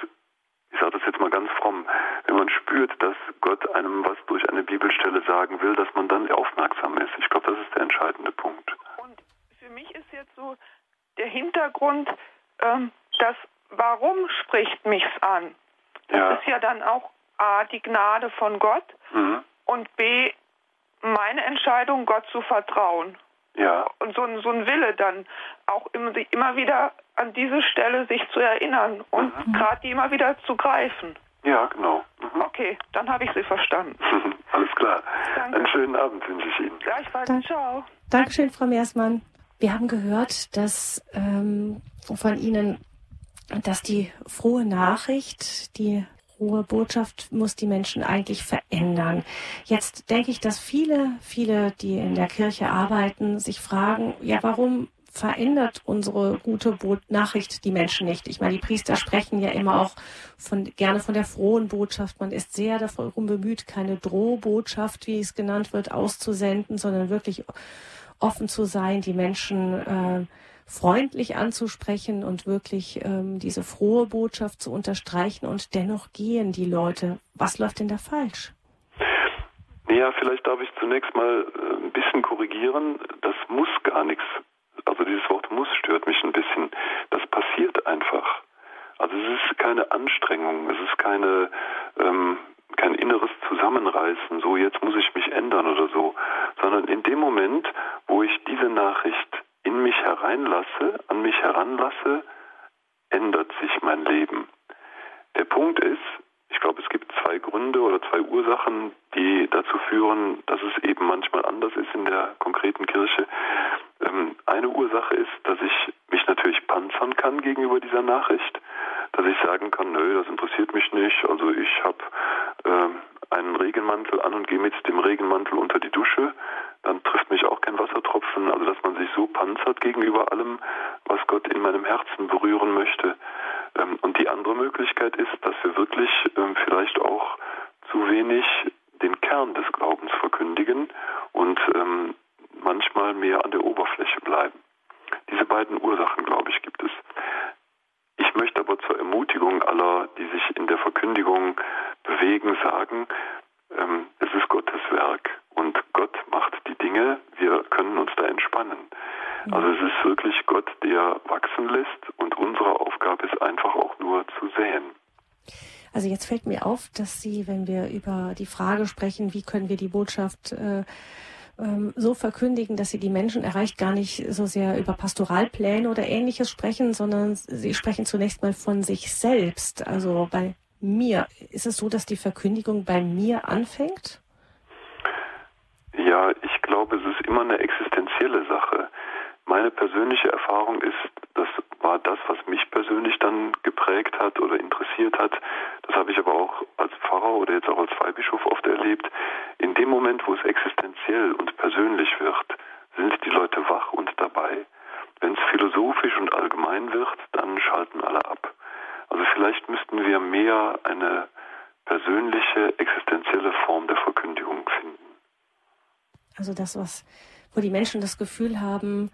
ich sage das jetzt mal ganz fromm, wenn man spürt, dass Gott einem was durch eine Bibelstelle sagen will, dass man dann aufmerksam ist. Ich glaube, das ist der entscheidende Punkt jetzt so der Hintergrund, ähm, dass warum spricht mich's an? Das ja. ist ja dann auch A, die Gnade von Gott mhm. und B, meine Entscheidung, Gott zu vertrauen. Ja. Und so ein, so ein Wille dann auch immer, immer wieder an diese Stelle sich zu erinnern und mhm. gerade die immer wieder zu greifen. Ja, genau. Mhm. Okay, dann habe ich Sie verstanden. Alles klar. Danke. Einen schönen Abend wünsche ich Ihnen. Gleichfalls. Dank. Ciao. Dankeschön, Frau Meersmann. Wir haben gehört, dass ähm, von Ihnen, dass die frohe Nachricht, die frohe Botschaft muss die Menschen eigentlich verändern. Jetzt denke ich, dass viele, viele, die in der Kirche arbeiten, sich fragen, ja, warum verändert unsere gute Nachricht die Menschen nicht. Ich meine, die Priester sprechen ja immer auch von, gerne von der frohen Botschaft. Man ist sehr darum bemüht, keine Drohbotschaft, wie es genannt wird, auszusenden, sondern wirklich offen zu sein, die Menschen äh, freundlich anzusprechen und wirklich ähm, diese frohe Botschaft zu unterstreichen und dennoch gehen die Leute. Was läuft denn da falsch? Ja, vielleicht darf ich zunächst mal äh, ein bisschen korrigieren. Das muss gar nichts. Also dieses Wort muss stört mich ein bisschen. Das passiert einfach. Also es ist keine Anstrengung, es ist keine ähm, kein inneres Zusammenreißen, so jetzt muss ich mich ändern oder so, sondern in dem Moment, wo ich diese Nachricht in mich hereinlasse, an mich heranlasse, ändert sich mein Leben. Der Punkt ist, ich glaube, es gibt zwei Gründe oder zwei Ursachen, die dazu führen, dass es eben manchmal anders ist in der konkreten Kirche. Ähm, eine Ursache ist, dass ich mich natürlich panzern kann gegenüber dieser Nachricht, dass ich sagen kann, nö, das interessiert mich nicht. Also ich habe äh, einen Regenmantel an und gehe mit dem Regenmantel unter die Dusche. Dann trifft mich auch kein Wassertropfen. Also dass man sich so panzert gegenüber allem, was Gott in meinem Herzen berühren möchte Ähm, und die andere Möglichkeit ist, dass wir wirklich ähm, vielleicht auch zu wenig den Kern des Glaubens verkündigen und ähm, manchmal mehr an der Oberfläche bleiben. Diese beiden Ursachen, glaube ich, gibt es. Ich möchte aber zur Ermutigung aller, die sich in der Verkündigung bewegen, sagen, ähm, es ist Gottes Werk und Gott macht die Dinge, wir können uns da entspannen. Also es ist wirklich Gott, der wachsen lässt und unsere Aufgabe ist einfach auch nur zu säen. Also jetzt fällt mir auf, dass Sie, wenn wir über die Frage sprechen, wie können wir die Botschaft äh, ähm, so verkündigen, dass sie die Menschen erreicht, gar nicht so sehr über Pastoralpläne oder ähnliches sprechen, sondern sie sprechen zunächst mal von sich selbst. Also bei mir. Ist es so, dass die Verkündigung bei mir anfängt? Ja, ich glaube, es ist immer eine existenzielle Sache. Meine persönliche Erfahrung ist, das war das, was mich persönlich dann geprägt hat oder interessiert hat. Das habe ich aber auch als Pfarrer oder jetzt auch als Weihbischof oft erlebt. In dem Moment, wo es existenziell und persönlich wird, sind die Leute wach und dabei. Wenn es philosophisch und allgemein wird, dann schalten alle ab. Also vielleicht müssten wir mehr eine persönliche, existenzielle Form der Verkündigung finden. Also das, was, wo die Menschen das Gefühl haben,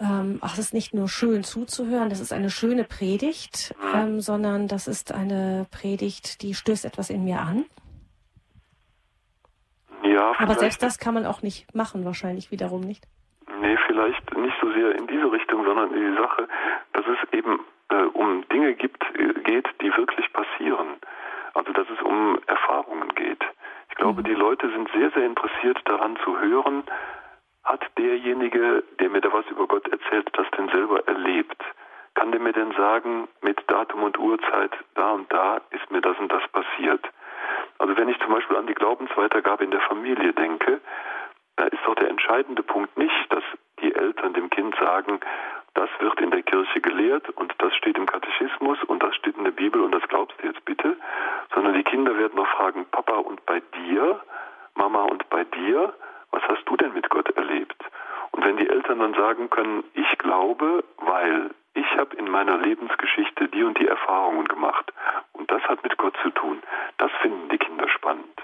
ähm, ach, es ist nicht nur schön zuzuhören, das ist eine schöne Predigt, ähm, sondern das ist eine Predigt, die stößt etwas in mir an. Ja, Aber selbst das kann man auch nicht machen, wahrscheinlich wiederum nicht. Nee, vielleicht nicht so sehr in diese Richtung, sondern in die Sache, dass es eben äh, um Dinge gibt, äh, geht, die wirklich passieren. Also dass es um Erfahrungen geht. Ich glaube, mhm. die Leute sind sehr, sehr interessiert daran zu hören, hat derjenige, der mir da was über Gott erzählt, das denn selber erlebt? Kann der mir denn sagen, mit Datum und Uhrzeit, da und da ist mir das und das passiert? Also wenn ich zum Beispiel an die Glaubensweitergabe in der Familie denke, da ist doch der entscheidende Punkt nicht, dass die Eltern dem Kind sagen, das wird in der Kirche gelehrt und das steht im Katechismus und das steht in der Bibel und das glaubst du jetzt bitte, sondern die Kinder werden noch fragen, Papa und bei dir, Mama und bei dir, was hast du denn mit Gott erlebt? Und wenn die Eltern dann sagen können, ich glaube, weil ich habe in meiner Lebensgeschichte die und die Erfahrungen gemacht und das hat mit Gott zu tun, das finden die Kinder spannend.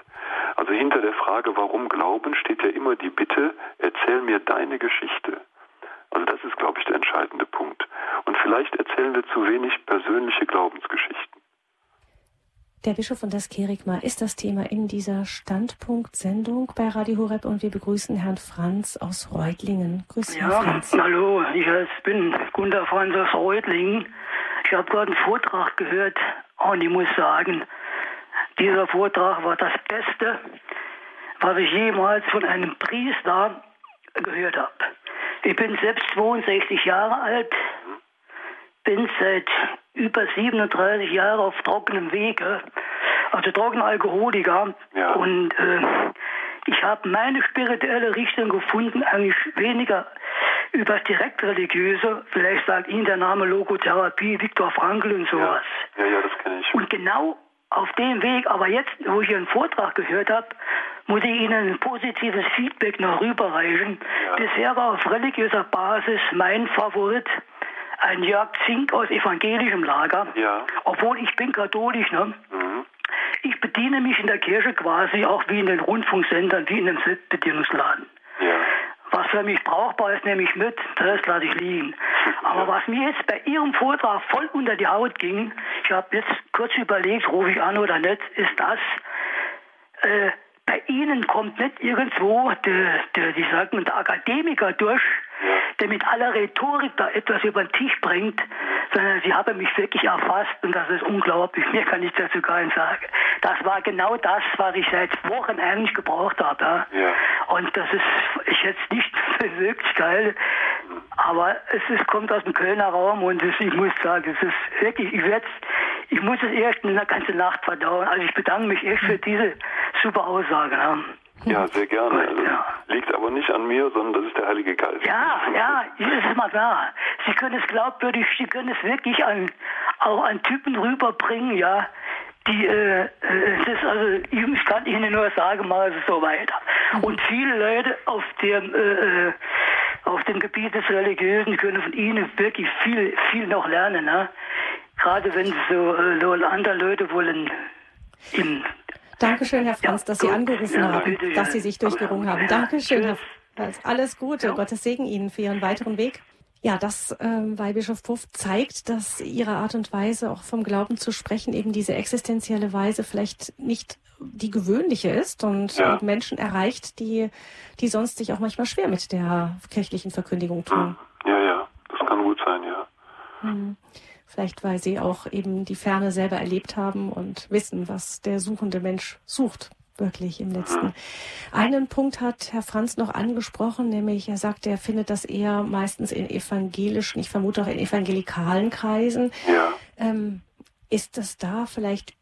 Also hinter der Frage, warum glauben, steht ja immer die Bitte, erzähl mir deine Geschichte. Also das ist, glaube ich, der entscheidende Punkt. Und vielleicht erzählen wir zu wenig persönliche Glaubensgeschichten. Der Bischof von das Kerigma ist das Thema in dieser Standpunkt-Sendung bei Radio Horeb und wir begrüßen Herrn Franz aus Reutlingen. Grüß ja, Franz. hallo, ich bin Gunter Franz aus Reutlingen. Ich habe gerade einen Vortrag gehört und ich muss sagen, dieser Vortrag war das Beste, was ich jemals von einem Priester gehört habe. Ich bin selbst 62 Jahre alt, bin seit über 37 Jahre auf trockenem Wege, also trockener Alkoholiker. Ja. Und äh, ich habe meine spirituelle Richtung gefunden, eigentlich weniger über das direkt religiöse. Vielleicht sagt Ihnen der Name Logotherapie, Viktor Frankl und sowas. Ja, ja, ja das kenne ich. Und genau auf dem Weg, aber jetzt, wo ich Ihren Vortrag gehört habe, muss ich Ihnen ein positives Feedback noch rüberreichen. Ja. Bisher war auf religiöser Basis mein Favorit ein Jörg Zink aus evangelischem Lager, ja. obwohl ich bin katholisch. Ne? Mhm. Ich bediene mich in der Kirche quasi auch wie in den Rundfunksendern, wie in einem Selbstbedienungsladen. Ja. Was für mich brauchbar ist, nehme ich mit, das lasse ich liegen. Aber was mir jetzt bei Ihrem Vortrag voll unter die Haut ging, ich habe jetzt kurz überlegt, rufe ich an oder nicht, ist das, äh, bei Ihnen kommt nicht irgendwo der, der, die sagen, der Akademiker durch, der mit aller Rhetorik da etwas über den Tisch bringt, sondern sie haben mich wirklich erfasst und das ist unglaublich. Mehr kann ich dazu gar nicht sagen. Das war genau das, was ich seit Wochen eigentlich gebraucht habe. Ja. ja. Und das ist ich jetzt nicht wirklich geil, aber es ist, kommt aus dem Kölner Raum und es, ich muss sagen, es ist wirklich, ich werde ich muss es erst eine ganze Nacht verdauen. Also ich bedanke mich echt für diese super Aussage. Ja. Ja, sehr gerne. Ja. Liegt aber nicht an mir, sondern das ist der Heilige Geist. Ja, ja, das ist mal da. Sie können es glaubwürdig, Sie können es wirklich an, auch an Typen rüberbringen, ja, die, äh, es ist also, ich kann Ihnen nur sagen, mal so weiter. Und viele Leute auf dem, äh, äh, auf dem Gebiet des Religiösen können von Ihnen wirklich viel, viel noch lernen. Ne? Gerade wenn so, äh, andere Leute wollen im Dankeschön, Herr Franz, ja, dass Sie angerufen ja, haben, bitte, dass Sie sich durchgerungen haben. Dankeschön, Herr Franz. Alles Gute. Gottes Segen Ihnen für Ihren weiteren Weg. Ja, das ähm, Weihbischof Puff zeigt, dass ihre Art und Weise, auch vom Glauben zu sprechen, eben diese existenzielle Weise vielleicht nicht die gewöhnliche ist und ja. Menschen erreicht, die, die sonst sich auch manchmal schwer mit der kirchlichen Verkündigung tun. Ja, ja, das kann gut sein, ja. Hm. Vielleicht, weil sie auch eben die Ferne selber erlebt haben und wissen, was der suchende Mensch sucht wirklich im letzten. Einen Punkt hat Herr Franz noch angesprochen, nämlich er sagt, er findet das eher meistens in evangelischen, ich vermute auch in evangelikalen Kreisen. Ja. Ähm, ist das da vielleicht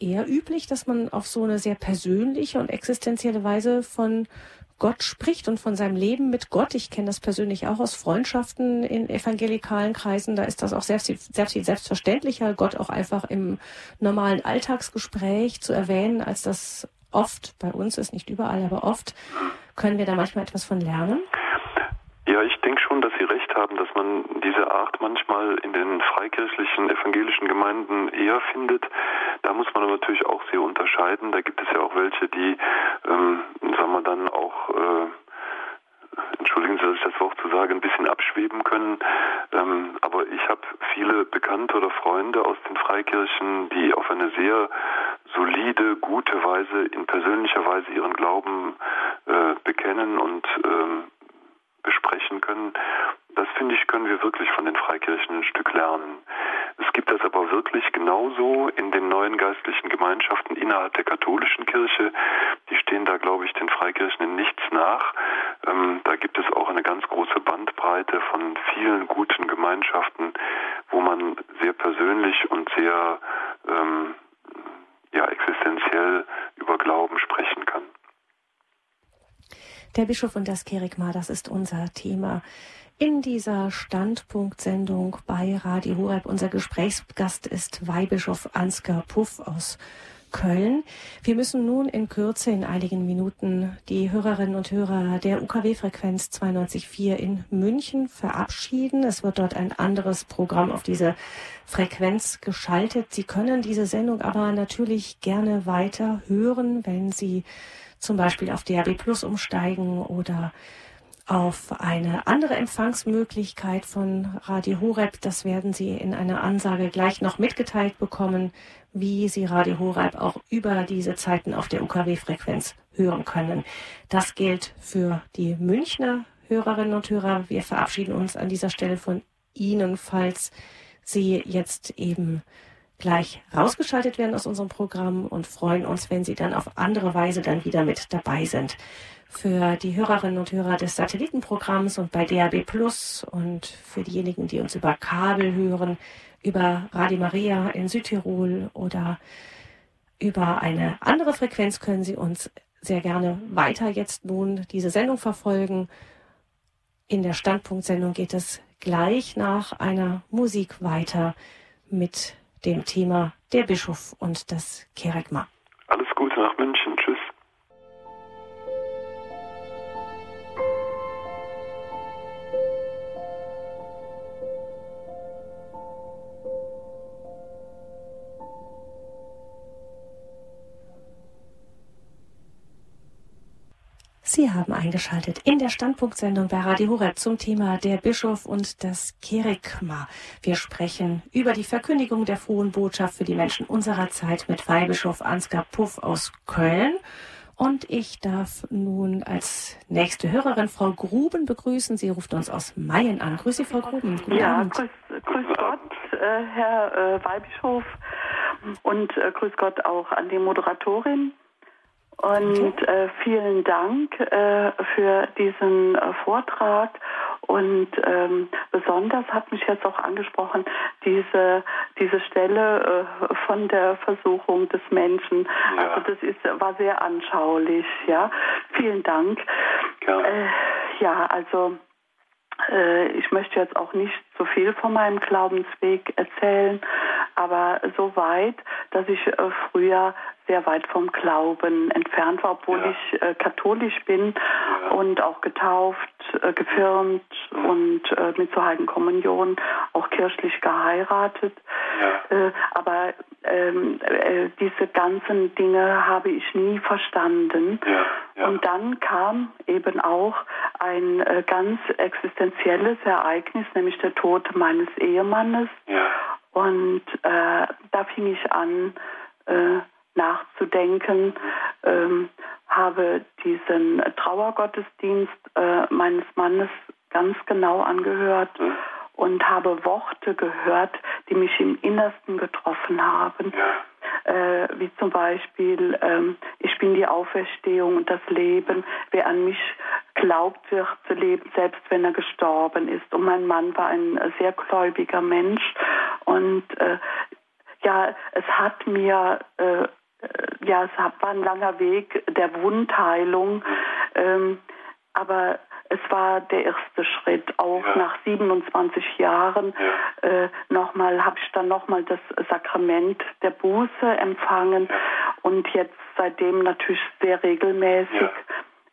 eher üblich, dass man auf so eine sehr persönliche und existenzielle Weise von Gott spricht und von seinem Leben mit Gott. Ich kenne das persönlich auch aus Freundschaften in evangelikalen Kreisen. Da ist das auch sehr, sehr viel selbstverständlicher, Gott auch einfach im normalen Alltagsgespräch zu erwähnen, als das oft bei uns ist, nicht überall, aber oft. Können wir da manchmal etwas von lernen? Ja, ich denke schon, dass Sie recht haben, dass man diese Art manchmal in den freikirchlichen, evangelischen Gemeinden eher findet. Da muss man aber natürlich auch sehr unterscheiden. Da gibt es ja auch welche, die, ähm, sagen wir dann auch, äh, entschuldigen Sie, dass ich das Wort zu sagen, ein bisschen abschweben können. Ähm, aber ich habe viele Bekannte oder Freunde aus den Freikirchen, die auf eine sehr solide, gute Weise, in persönlicher Weise ihren Glauben äh, bekennen und äh, besprechen können. Das finde ich, können wir wirklich von den Freikirchen ein Stück lernen. Es gibt das aber wirklich genauso in den neuen geistlichen Gemeinschaften innerhalb der katholischen Kirche. Die stehen da, glaube ich, den Freikirchen in nichts nach. Ähm, da gibt es auch eine ganz große Bandbreite von vielen guten Gemeinschaften, wo man sehr persönlich und sehr ähm, ja, existenziell über Glauben sprechen kann. Der Bischof und das Kerigma, das ist unser Thema in dieser Standpunktsendung bei Radio Horeb. Unser Gesprächsgast ist Weihbischof Ansgar Puff aus Köln. Wir müssen nun in Kürze in einigen Minuten die Hörerinnen und Hörer der UKW-Frequenz 92.4 in München verabschieden. Es wird dort ein anderes Programm auf diese Frequenz geschaltet. Sie können diese Sendung aber natürlich gerne weiter hören, wenn Sie zum Beispiel auf DRB Plus umsteigen oder auf eine andere Empfangsmöglichkeit von Radio Horeb. Das werden Sie in einer Ansage gleich noch mitgeteilt bekommen, wie Sie Radio Horeb auch über diese Zeiten auf der UKW-Frequenz hören können. Das gilt für die Münchner Hörerinnen und Hörer. Wir verabschieden uns an dieser Stelle von Ihnen, falls Sie jetzt eben gleich rausgeschaltet werden aus unserem Programm und freuen uns, wenn Sie dann auf andere Weise dann wieder mit dabei sind. Für die Hörerinnen und Hörer des Satellitenprogramms und bei DAB Plus und für diejenigen, die uns über Kabel hören, über Radio Maria in Südtirol oder über eine andere Frequenz können Sie uns sehr gerne weiter jetzt nun diese Sendung verfolgen. In der Standpunktsendung geht es gleich nach einer Musik weiter mit dem Thema der Bischof und das Kerygma. Alles Gute nach München. Haben eingeschaltet in der Standpunktsendung bei Radio Horeb zum Thema der Bischof und das Kerygma. Wir sprechen über die Verkündigung der frohen Botschaft für die Menschen unserer Zeit mit Weihbischof Ansgar Puff aus Köln. Und ich darf nun als nächste Hörerin Frau Gruben begrüßen. Sie ruft uns aus Mayen an. Grüße Sie, Frau Gruben. Guten ja, Abend. Grüß, grüß Gott, äh, Herr äh, Weihbischof. Und äh, grüß Gott auch an die Moderatorin. Und äh, vielen Dank äh, für diesen äh, Vortrag. Und ähm, besonders hat mich jetzt auch angesprochen, diese, diese Stelle äh, von der Versuchung des Menschen. Ja. Also das ist, war sehr anschaulich. Ja, vielen Dank. Ja, äh, ja also äh, ich möchte jetzt auch nicht so viel von meinem Glaubensweg erzählen, aber so weit, dass ich äh, früher sehr weit vom Glauben entfernt war, obwohl ja. ich äh, katholisch bin ja. und auch getauft, äh, gefirmt und äh, mit zur Heiligen Kommunion auch kirchlich geheiratet. Ja. Äh, aber ähm, äh, diese ganzen Dinge habe ich nie verstanden. Ja, ja. Und dann kam eben auch ein ganz existenzielles Ereignis, nämlich der Tod meines Ehemannes. Ja. Und äh, da fing ich an äh, nachzudenken, ähm, habe diesen Trauergottesdienst äh, meines Mannes ganz genau angehört. Mhm und habe Worte gehört, die mich im Innersten getroffen haben. Äh, wie zum Beispiel, ähm, ich bin die Auferstehung und das Leben. Wer an mich glaubt, wird zu leben, selbst wenn er gestorben ist. Und mein Mann war ein sehr gläubiger Mensch. Und äh, ja, es hat mir, äh, ja, es war ein langer Weg der Wundheilung. Ähm, aber es war der erste Schritt. Auch ja. nach 27 Jahren ja. äh, nochmal habe ich dann nochmal das Sakrament der Buße empfangen ja. und jetzt seitdem natürlich sehr regelmäßig.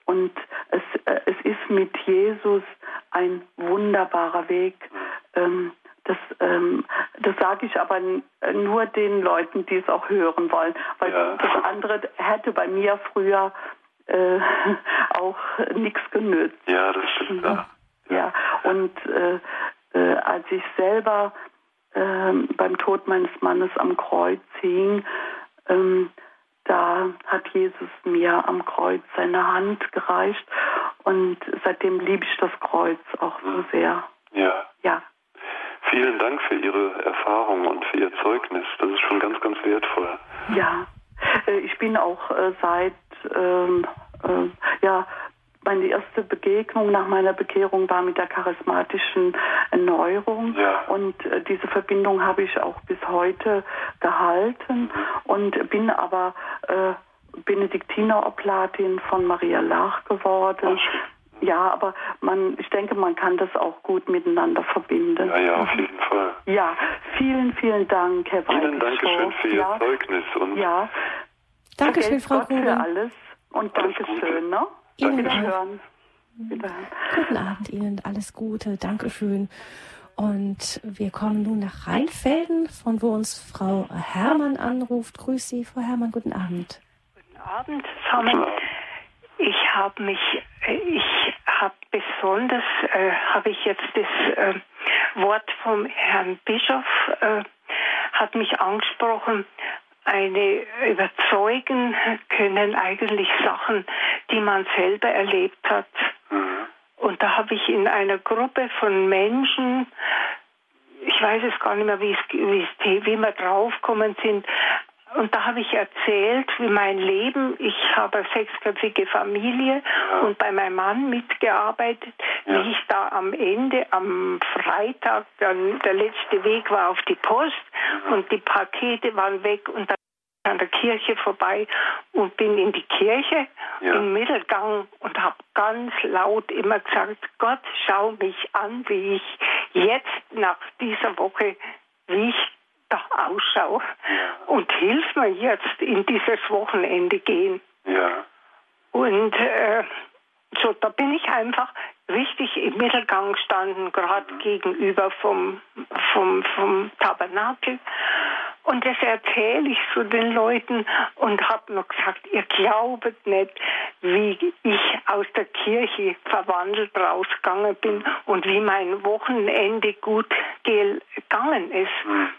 Und es, äh, es ist mit Jesus ein wunderbarer Weg. Ähm, das, ähm, das sage ich aber nur den Leuten, die es auch hören wollen, weil das andere hätte bei mir früher äh, auch nichts genützt. Ja, das stimmt. Ja, ja. und äh, äh, als ich selber ähm, beim Tod meines Mannes am Kreuz hing, ähm, da hat Jesus mir am Kreuz seine Hand gereicht und seitdem liebe ich das Kreuz auch so sehr. Ja. Ja. Vielen Dank für Ihre Erfahrung und für Ihr Zeugnis. Das ist schon ganz, ganz wertvoll. Ja. Äh, ich bin auch äh, seit ähm, äh, ja, meine erste Begegnung nach meiner Bekehrung war mit der charismatischen Erneuerung ja. und äh, diese Verbindung habe ich auch bis heute gehalten mhm. und bin aber äh, Benediktineroblatin von Maria Lach geworden. Ach. Ja, aber man, ich denke, man kann das auch gut miteinander verbinden. Ja, ja, auf jeden Fall. Ja, vielen, vielen Dank, Herr Weidischow. Ihnen danke schön für Ihr ja. Zeugnis. Und ja. Dankeschön, Frau Gott für alles. Und Dankeschön, ne? Ihnen Wiederhören. Wiederhören. Guten Abend Ihnen, alles Gute, Dankeschön. Und wir kommen nun nach Rheinfelden, von wo uns Frau Hermann anruft. Grüß Sie, Frau Hermann, guten Abend. Guten Abend zusammen. Ich habe mich, äh, ich habe besonders, äh, habe ich jetzt das äh, Wort vom Herrn Bischof, äh, hat mich angesprochen, eine überzeugen können eigentlich Sachen, die man selber erlebt hat. Mhm. Und da habe ich in einer Gruppe von Menschen, ich weiß es gar nicht mehr, wie, es, wie, es, wie wir draufgekommen sind, und da habe ich erzählt, wie mein Leben, ich habe eine sechsköpfige Familie ja. und bei meinem Mann mitgearbeitet, ja. wie ich da am Ende, am Freitag, dann der letzte Weg war auf die Post und die Pakete waren weg und dann an der Kirche vorbei und bin in die Kirche ja. im Mittelgang und habe ganz laut immer gesagt, Gott, schau mich an, wie ich jetzt nach dieser Woche, wie ich da ausschaue und hilf mir jetzt in dieses Wochenende gehen. Ja. Und äh, so, da bin ich einfach richtig im Mittelgang gestanden, gerade mhm. gegenüber vom, vom, vom Tabernakel. Und das erzähle ich zu den Leuten und habe noch gesagt, ihr glaubet nicht, wie ich aus der Kirche verwandelt rausgegangen bin und wie mein Wochenende gut gegangen ist. Mhm.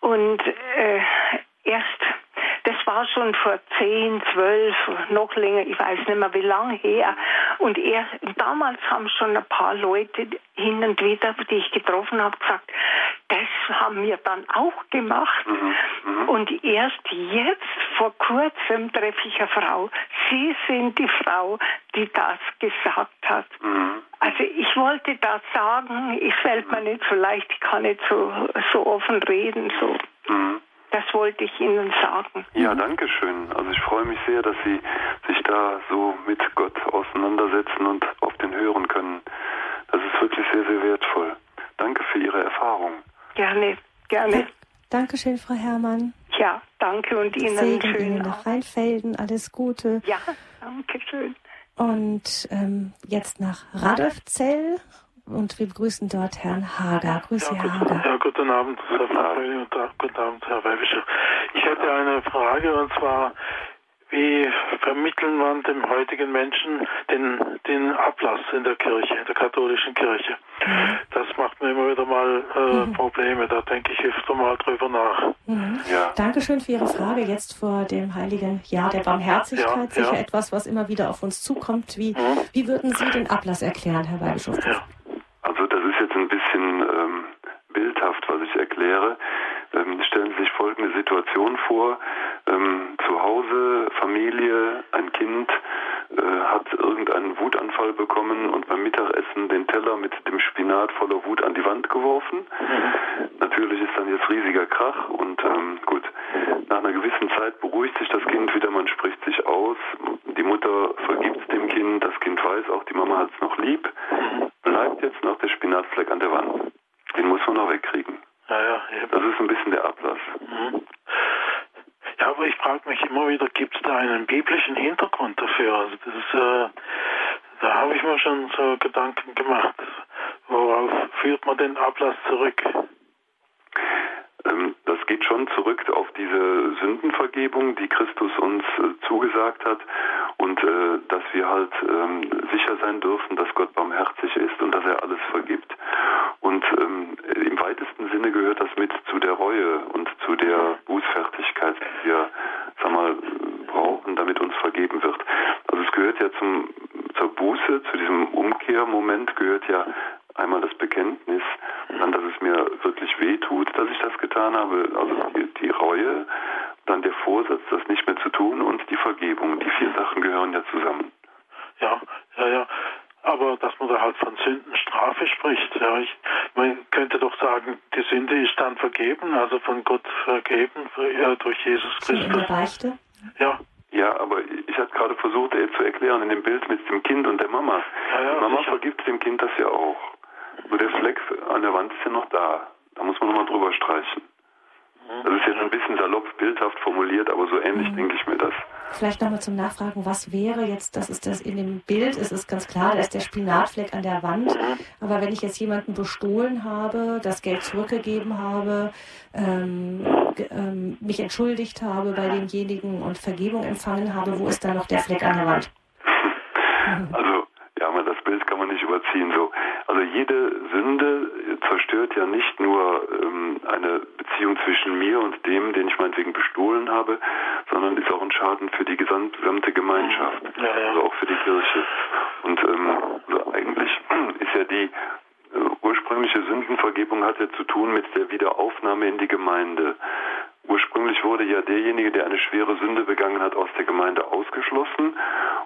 Und äh, erst war schon vor zehn, zwölf, noch länger, ich weiß nicht mehr wie lange her. Und er, damals haben schon ein paar Leute hin und wieder, die ich getroffen habe, gesagt, das haben wir dann auch gemacht. Mhm. Mhm. Und erst jetzt, vor kurzem, treffe ich eine Frau. Sie sind die Frau, die das gesagt hat. Mhm. Also ich wollte das sagen, es fällt mir nicht so leicht, ich kann nicht so, so offen reden. So. Das wollte ich Ihnen sagen. Ja, danke schön. Also ich freue mich sehr, dass Sie sich da so mit Gott auseinandersetzen und auf den hören können. Das ist wirklich sehr, sehr wertvoll. Danke für Ihre Erfahrung. Gerne, gerne. Dankeschön, Frau Herrmann. Ja, danke und Ihnen Segen schön Ihnen nach Rheinfelden. Alles Gute. Ja, danke schön. Und ähm, jetzt nach Radolfzell und wir begrüßen dort Herrn Hager. Grüße, ja, Herr Hager. Ja, guten Abend, Herr Frapelli und guten Abend, Herr Weibischer. Ich hätte eine Frage und zwar, wie vermitteln man dem heutigen Menschen den, den Ablass in der Kirche, in der katholischen Kirche? Mhm. Das macht mir immer wieder mal äh, mhm. Probleme. Da denke ich öfter mal drüber nach. Mhm. Ja. Dankeschön für Ihre Frage. Jetzt vor dem heiligen Jahr der Barmherzigkeit. Ja, sicher ja. etwas, was immer wieder auf uns zukommt. Wie, mhm. wie würden Sie den Ablass erklären, Herr Weihbischof? Ja. Also das ist jetzt ein bisschen ähm, bildhaft, was ich erkläre. Ähm, stellen Sie sich folgende Situation vor. Ähm, zu Hause, Familie, ein Kind äh, hat irgendeinen Wutanfall bekommen und beim Mittagessen den Teller mit dem Spinat voller Wut an die Wand geworfen. Mhm. Natürlich ist dann jetzt riesiger Krach und ähm, gut, nach einer gewissen Zeit beruhigt sich das Kind wieder, man spricht sich aus, die Mutter vergibt dem Kind, das Kind weiß auch, die Mama hat es noch lieb, mhm. bleibt jetzt noch der Spinatfleck an der Wand. Den muss man noch wegkriegen. Ja, ja, das ist ein bisschen der Ablass. Mhm. Ja, aber ich frage mich immer wieder, gibt es da einen biblischen Hintergrund dafür? Also das ist, äh, da habe ich mir schon so Gedanken gemacht. Worauf führt man den Ablass zurück? Ähm, das geht schon zurück auf diese Sündenvergebung, die Christus uns äh, zugesagt hat und äh, dass wir halt ähm, sicher sein dürfen, dass Gott barmherzig ist und dass er alles vergibt. Sinne gehört das mit zu der Reue und zu der Bußfertigkeit, die wir sag mal, brauchen, damit uns vergeben wird. Also es gehört ja zum, zur Buße, zu diesem Umkehrmoment gehört ja einmal das Bekenntnis, dann, dass es mir wirklich weh tut, dass ich das getan habe, also die, die Reue, dann der Vorsatz, das nicht mehr zu tun und die Vergebung. Die vier Sachen gehören ja zusammen. Ja, ja, ja. Aber dass man da halt von Sündenstrafe spricht, ja, ich, man könnte doch sagen, die Sünde ist dann vergeben, also von Gott vergeben ja, durch Jesus Christus. Beichte? Ja. Ja, aber ich hatte gerade versucht, er zu erklären in dem Bild mit dem Kind und der Mama. Ja, ja, die Mama sicher. vergibt dem Kind das ja auch. Nur der Fleck an der Wand ist ja noch da. Da muss man nochmal drüber streichen. Das ist jetzt ein bisschen salopp, bildhaft formuliert, aber so ähnlich mhm. denke ich mir das. Vielleicht nochmal zum Nachfragen, was wäre jetzt, das ist das in dem Bild, ist es ganz klar, da ist der Spinatfleck an der Wand. Mhm. Aber wenn ich jetzt jemanden bestohlen habe, das Geld zurückgegeben habe, ähm, ähm, mich entschuldigt habe bei demjenigen und Vergebung empfangen habe, wo ist da noch der Fleck an der Wand? Also, ja, das Bild kann man nicht überziehen. So. Also jede Sünde zerstört ja nicht nur ähm, eine Beziehung zwischen mir und dem, den ich meinetwegen bestohlen habe, sondern ist auch ein Schaden für die gesamte Gemeinschaft, also auch für die Kirche. Und ähm, also eigentlich ist ja die Sündenvergebung hat ja zu tun mit der Wiederaufnahme in die Gemeinde. Ursprünglich wurde ja derjenige, der eine schwere Sünde begangen hat, aus der Gemeinde ausgeschlossen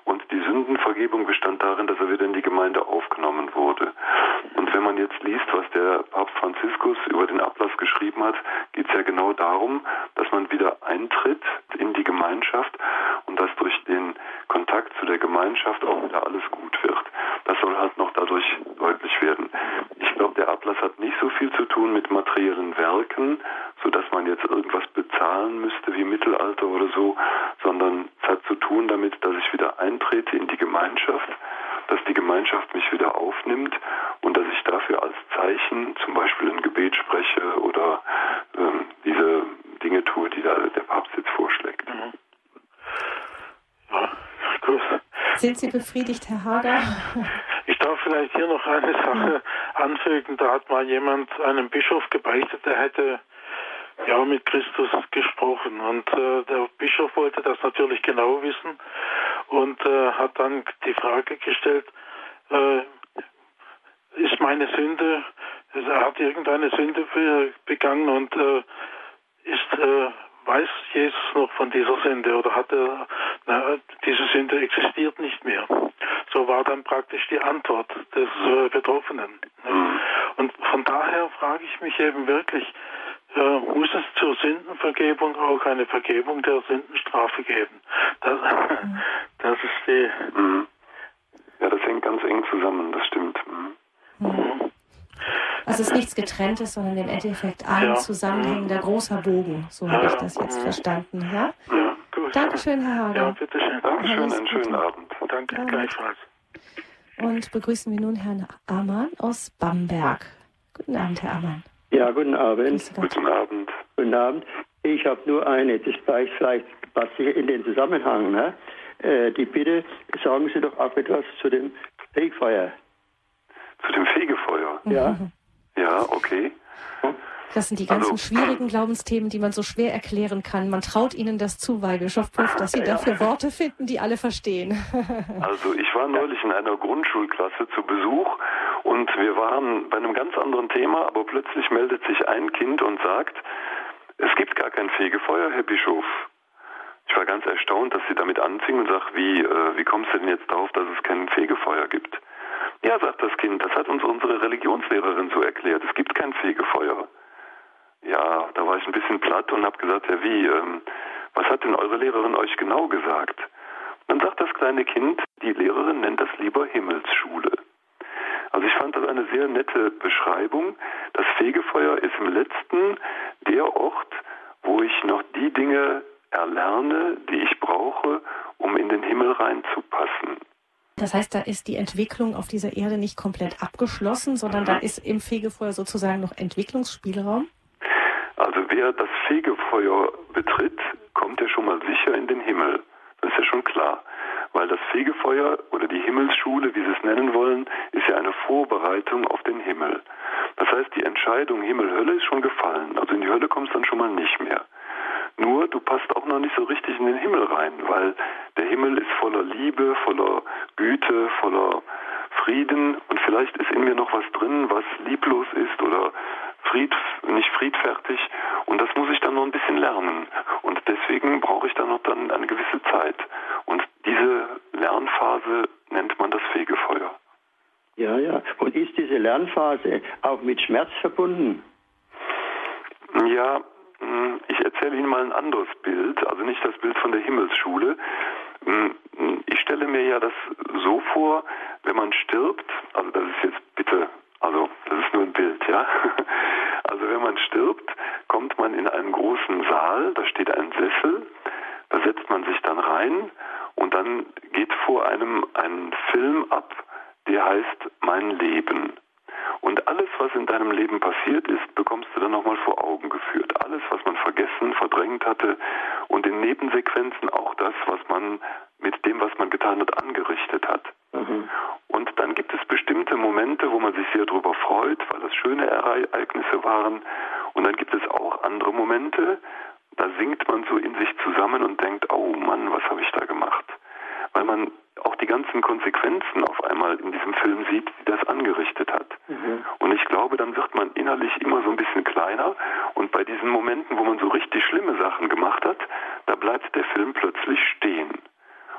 und die Sündenvergebung bestand darin, dass er wieder in die Gemeinde aufgenommen wurde. Und wenn man jetzt liest, was der Papst Franziskus über den Ablass geschrieben hat, geht es ja genau darum, dass man wieder eintritt in die Gemeinschaft und dass durch den Kontakt zu der Gemeinschaft auch wieder alles gut wird. Das soll halt noch dadurch deutlich werden. Ich glaube, der Ablass hat nicht so mit materiellen Werken, sodass man jetzt irgendwas bezahlen müsste wie Mittelalter oder so, sondern es hat zu tun damit, dass ich wieder eintrete in die Gemeinschaft, dass die Gemeinschaft mich wieder aufnimmt und dass ich dafür als Zeichen zum Beispiel ein Gebet spreche oder ähm, diese Dinge tue, die da der Papst jetzt vorschlägt. Mhm. Ja, gut. Sind Sie befriedigt, Herr Hager? Ich darf vielleicht hier noch eine Sache anfügen. Da hat mal jemand einem Bischof gebeichtet, der hätte ja mit Christus gesprochen. Und äh, der Bischof wollte das natürlich genau wissen und äh, hat dann die Frage gestellt, äh, ist meine Sünde, er hat irgendeine Sünde begangen und äh, ist, äh, weiß Jesus noch von dieser Sünde oder hat er, na, diese Sünde existiert nicht mehr. So war dann praktisch die Antwort des äh, Betroffenen. Mhm. Und von daher frage ich mich eben wirklich, äh, muss es zur Sündenvergebung auch eine Vergebung der Sündenstrafe geben. Das, das ist die. Mhm. Ja, das hängt ganz eng zusammen, das stimmt. Mhm. Mhm. Also es ist nichts Getrenntes, sondern im Endeffekt ein ja. zusammenhängender großer Bogen. So ja. habe ich das jetzt verstanden. Ja? ja, gut. Dankeschön, Herr Hager. Ja, bitteschön. Dankeschön, einen schönen Abend. Danke, gleichfalls. und begrüßen wir nun Herrn Amann aus Bamberg. Guten Abend, Herr Amann. Ja, guten Abend. Guten Abend. Guten Abend. Ich habe nur eine, das passt vielleicht passt in den Zusammenhang. Ne? Äh, die Bitte, sagen Sie doch auch etwas zu dem Fegefeuer. Zu dem Fegefeuer? Ja. Ja, okay. Das sind die ganzen Also- schwierigen Glaubensthemen, die man so schwer erklären kann. Man traut ihnen das zu, Weihbischof Puff, dass sie dafür Worte finden, die alle verstehen. Also ich war neulich in einer Grundschulklasse zu Besuch und wir waren bei einem ganz anderen Thema, aber plötzlich meldet sich ein Kind und sagt, es gibt gar kein Fegefeuer, Herr Bischof. Ich war ganz erstaunt, dass sie damit anfing und sagt, wie, äh, wie kommst du denn jetzt darauf, dass es kein Fegefeuer gibt? Ja, sagt das Kind, das hat uns unsere Religionslehrerin so erklärt, es gibt kein Fegefeuer. Ja, da war ich ein bisschen platt und habe gesagt, ja wie, ähm, was hat denn eure Lehrerin euch genau gesagt? Dann sagt das kleine Kind, die Lehrerin nennt das lieber Himmelsschule. Also ich fand das eine sehr nette Beschreibung. Das Fegefeuer ist im letzten der Ort, wo ich noch die Dinge erlerne, die ich brauche, um in den Himmel reinzupassen. Das heißt, da ist die Entwicklung auf dieser Erde nicht komplett abgeschlossen, sondern da ist im Fegefeuer sozusagen noch Entwicklungsspielraum. Wer das Fegefeuer betritt, kommt ja schon mal sicher in den Himmel. Das ist ja schon klar. Weil das Fegefeuer oder die Himmelsschule, wie Sie es nennen wollen, ist ja eine Vorbereitung auf den Himmel. Das heißt, die Entscheidung Himmel-Hölle ist schon gefallen. Also in die Hölle kommst du dann schon mal nicht mehr. Nur du passt auch noch nicht so richtig in den Himmel rein, weil der Himmel ist voller Liebe, voller Güte, voller Frieden und vielleicht ist in mir noch was drin, was lieblos ist oder fried, nicht friedfertig und das muss ich dann noch ein bisschen lernen und deswegen brauche ich dann noch dann eine gewisse Zeit und diese Lernphase nennt man das Fegefeuer. Ja, ja. Und ist diese Lernphase auch mit Schmerz verbunden? Ja, mh, ich erzähle Ihnen mal ein anderes Bild, also nicht das Bild von der Himmelsschule. Mh, Ich stelle mir ja das so vor, wenn man stirbt, also das ist jetzt bitte, also das ist nur ein Bild, ja. Also wenn man stirbt, kommt man in einen großen Saal, da steht ein Sessel, da setzt man sich dann rein und dann geht vor einem ein Film ab, der heißt Mein Leben. Und alles, was in deinem Leben passiert ist, bekommst du dann nochmal vor Augen geführt. Alles, was man vergessen, verdrängt hatte und in Nebensequenzen auch das, was man mit dem, was man getan hat, angerichtet hat. Und dann gibt es bestimmte Momente, wo man sich sehr darüber freut, weil das schöne Ereignisse waren. Und dann gibt es auch andere Momente, da sinkt man so in sich zusammen und denkt, oh Mann, was habe ich da gemacht? Weil man auch die ganzen Konsequenzen auf einmal in diesem Film sieht, die das angerichtet hat. Und ich glaube, dann wird man innerlich immer so ein bisschen kleiner und bei diesen Momenten, wo man so richtig schlimme Sachen gemacht hat, da bleibt der Film plötzlich stehen.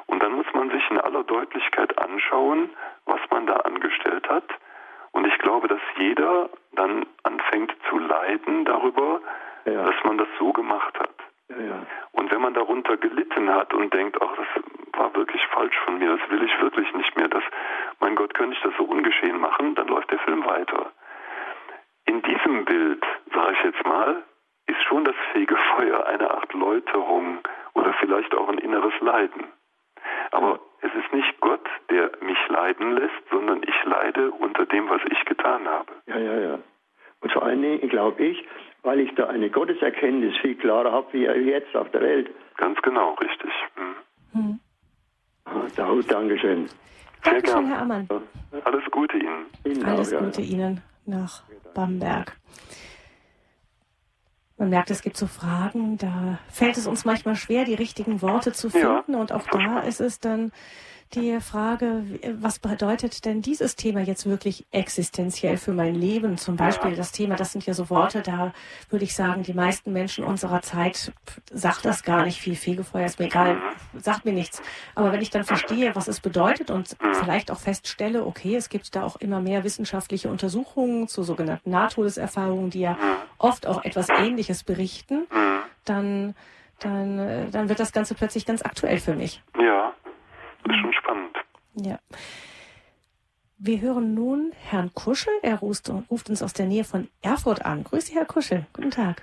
Und dann muss man sich in aller Deutlichkeit anschauen, was man da angestellt hat. Und ich glaube, dass jeder dann anfängt zu leiden darüber, Ja. dass man das so gemacht hat. Ja. Und wenn man darunter gelitten hat und denkt, ach, das war wirklich falsch von mir, das will ich wirklich nicht mehr, das, mein Gott, könnte ich das so ungeschehen machen, dann läuft der Film weiter. In diesem Bild, sage ich jetzt mal, ist schon das Fegefeuer eine Art Läuterung oder vielleicht auch ein inneres Leiden. Aber es ist nicht Gott, der mich leiden lässt, sondern ich leide unter dem, was ich getan habe. Ja, ja, ja. Und vor allen Dingen glaube ich, weil ich da eine Gotteserkenntnis viel klarer habe wie jetzt auf der Welt. Ganz genau, richtig. Hm. Ah, da, Dankeschön. Sehr Dankeschön. Herr Ammann. Alles Gute Ihnen. Ihnen Alles auch, ja. Gute Ihnen nach Bamberg. Man merkt, es gibt so Fragen, da fällt es uns manchmal schwer, die richtigen Worte zu Ja. finden. Und auch da ist es dann die Frage, was bedeutet denn dieses Thema jetzt wirklich existenziell für mein Leben? Zum Beispiel das Thema, das sind ja so Worte, da würde ich sagen, die meisten Menschen unserer Zeit sagt das gar nicht viel. Fegefeuer ist mir egal, sagt mir nichts. Aber wenn ich dann verstehe, was es bedeutet und vielleicht auch feststelle, okay, es gibt da auch immer mehr wissenschaftliche Untersuchungen zu sogenannten Nahtodeserfahrungen, die ja oft auch etwas Ähnliches berichten, dann, dann, äh, dann wird das Ganze plötzlich ganz aktuell für mich. Ja, das ist schon spannend. Ja. Wir hören nun Herrn Kuschel. Er ruft, ruft uns aus der Nähe von Erfurt an. Grüß Sie, Herr Kuschel. Guten Tag.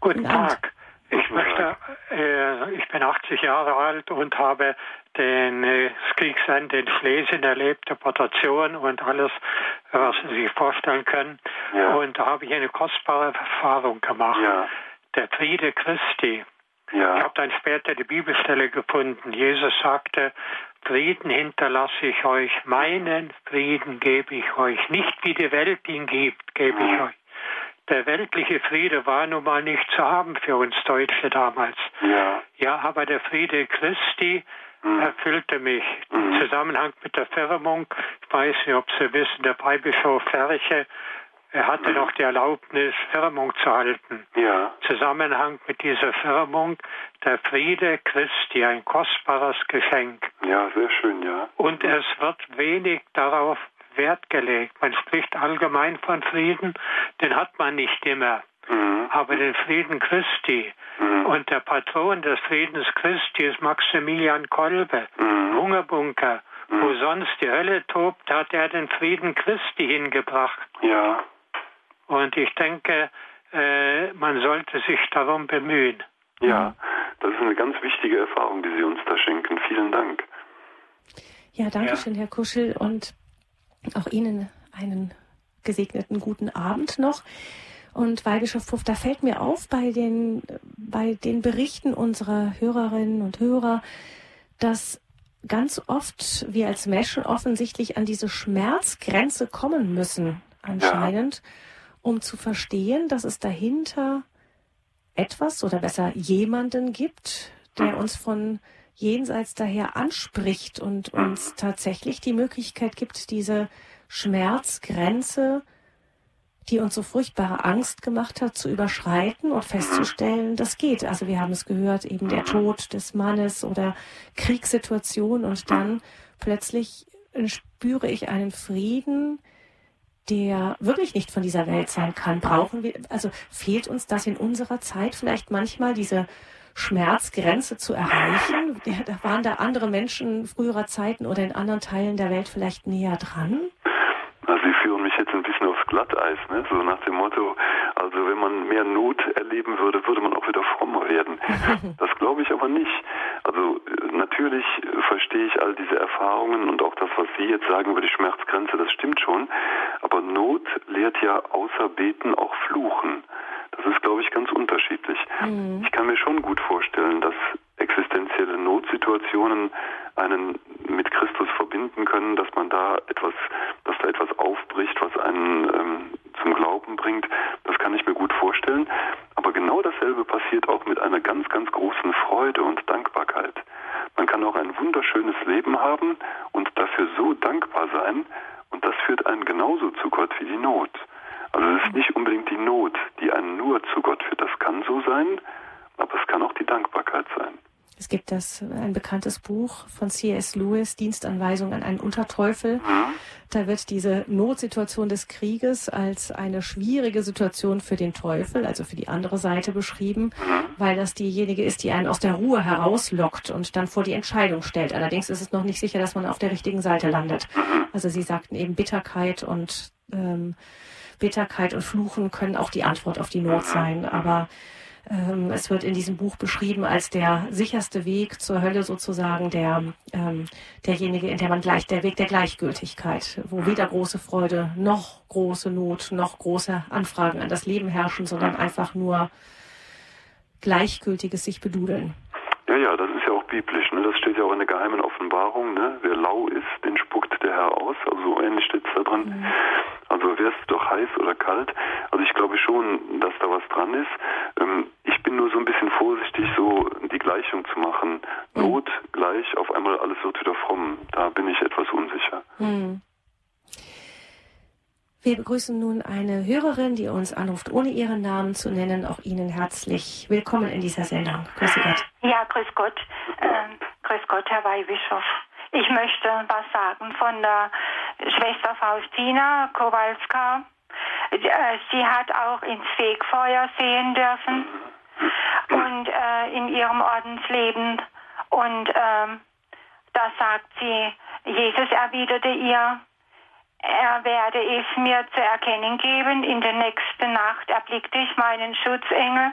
Guten Guten Abend. Tag. Ich möchte, äh, ich bin 80 Jahre alt und habe den äh, Kriegsende in Schlesien erlebt, Deportation und alles, was Sie sich vorstellen können. Ja. Und da habe ich eine kostbare Erfahrung gemacht. Ja. Der Friede Christi. Ich Ja. habe dann später die Bibelstelle gefunden. Jesus sagte, Frieden hinterlasse ich euch, meinen Frieden gebe ich euch. Nicht wie die Welt ihn gibt, gebe ich euch. Der weltliche Friede war nun mal nicht zu haben für uns Deutsche damals. Ja. Ja, aber der Friede Christi Mhm. erfüllte mich. Mhm. Im Zusammenhang mit der Firmung, ich weiß nicht, ob Sie wissen, der Weihbischof Ferche, er hatte Mhm. noch die Erlaubnis, Firmung zu halten. Ja. Zusammenhang mit dieser Firmung, der Friede Christi, ein kostbares Geschenk. Ja, sehr schön, ja. Und es wird wenig darauf Wert gelegt. Man spricht allgemein von Frieden, den hat man nicht immer. Mhm. Aber den Frieden Christi. Mhm. Und der Patron des Friedens Christi ist Maximilian Kolbe, Mhm. Hungerbunker. Mhm. Wo sonst die Hölle tobt, hat er den Frieden Christi hingebracht. Ja. Und ich denke, äh, man sollte sich darum bemühen. Ja. Das ist eine ganz wichtige Erfahrung, die Sie uns da schenken. Vielen Dank. Ja, danke schön, Herr Kuschel, und auch Ihnen einen gesegneten guten Abend noch. Und Weihbischof Puff, da fällt mir auf bei den, bei den Berichten unserer Hörerinnen und Hörer, dass ganz oft wir als Menschen offensichtlich an diese Schmerzgrenze kommen müssen, anscheinend, um zu verstehen, dass es dahinter etwas oder besser jemanden gibt, der uns von jenseits daher anspricht und uns tatsächlich die Möglichkeit gibt, diese Schmerzgrenze, die uns so furchtbare Angst gemacht hat, zu überschreiten und festzustellen, das geht. Also wir haben es gehört, eben der Tod des Mannes oder Kriegssituation und dann plötzlich spüre ich einen Frieden, der wirklich nicht von dieser Welt sein kann. Brauchen wir, also fehlt uns das in unserer Zeit vielleicht manchmal, diese Schmerzgrenze zu erreichen? Waren da andere Menschen früherer Zeiten oder in anderen Teilen der Welt vielleicht näher dran? Also Sie führen mich jetzt ein bisschen aufs Glatteis, ne? so nach dem Motto, also wenn man mehr Not erleben würde, würde man auch wieder frommer werden. Das glaube ich aber nicht. Also äh, natürlich äh, verstehe ich all diese Erfahrungen und auch das, was Sie jetzt sagen über die Schmerzgrenze, das stimmt schon. Aber Not lehrt ja außer Beten auch Fluchen. Das ist, glaube ich, ganz unterschiedlich. Ich kann mir schon gut vorstellen, dass existenzielle Notsituationen einen mit Christus verbinden können, dass man da etwas, dass da etwas aufbricht, was einen ähm, zum Glauben bringt. Das kann ich mir gut vorstellen. Aber genau dasselbe passiert auch mit einer ganz, ganz großen Freude und Dankbarkeit. Man kann auch ein wunderschönes Leben haben und dafür so dankbar sein. Und das führt einen genauso zu Gott wie die Not. Also es ist nicht unbedingt die Not, die einen nur zu Gott führt. Das kann so sein, aber es kann auch die Dankbarkeit sein. Es gibt das, ein bekanntes Buch von C.S. Lewis, Dienstanweisung an einen Unterteufel. Da wird diese Notsituation des Krieges als eine schwierige Situation für den Teufel, also für die andere Seite beschrieben, weil das diejenige ist, die einen aus der Ruhe herauslockt und dann vor die Entscheidung stellt. Allerdings ist es noch nicht sicher, dass man auf der richtigen Seite landet. Also Sie sagten eben Bitterkeit und ähm, Bitterkeit und Fluchen können auch die Antwort auf die Not sein, aber ähm, es wird in diesem Buch beschrieben als der sicherste Weg zur Hölle sozusagen, der ähm, derjenige, in der man gleich der Weg der Gleichgültigkeit, wo weder große Freude noch große Not noch große Anfragen an das Leben herrschen, sondern einfach nur gleichgültiges sich bedudeln. Ja, ja, das ist ja auch biblisch. Ne? Das steht ja auch in der geheimen Offenbarung. Ne? Wer lau ist, den spuckt der Herr aus. Also so ähnlich steht es da drin. Also wär's doch heiß oder kalt. Also ich glaube schon, dass da was dran ist. Ähm, ich bin nur so ein bisschen vorsichtig, so die Gleichung zu machen. Not gleich, auf einmal alles wird wieder fromm. Da bin ich etwas unsicher. Hm. Wir begrüßen nun eine Hörerin, die uns anruft, ohne ihren Namen zu nennen. Auch Ihnen herzlich willkommen in dieser Sendung. Grüße Gott. Ja, grüß Gott. Ähm, grüß Gott, Herr Weihbischof. Ich möchte was sagen von der Schwester Faustina Kowalska. Äh, Sie hat auch ins Fegfeuer sehen dürfen und äh, in ihrem Ordensleben. Und ähm, da sagt sie, Jesus erwiderte ihr, Er werde es mir zu erkennen geben. In der nächsten Nacht erblickte ich meinen Schutzengel,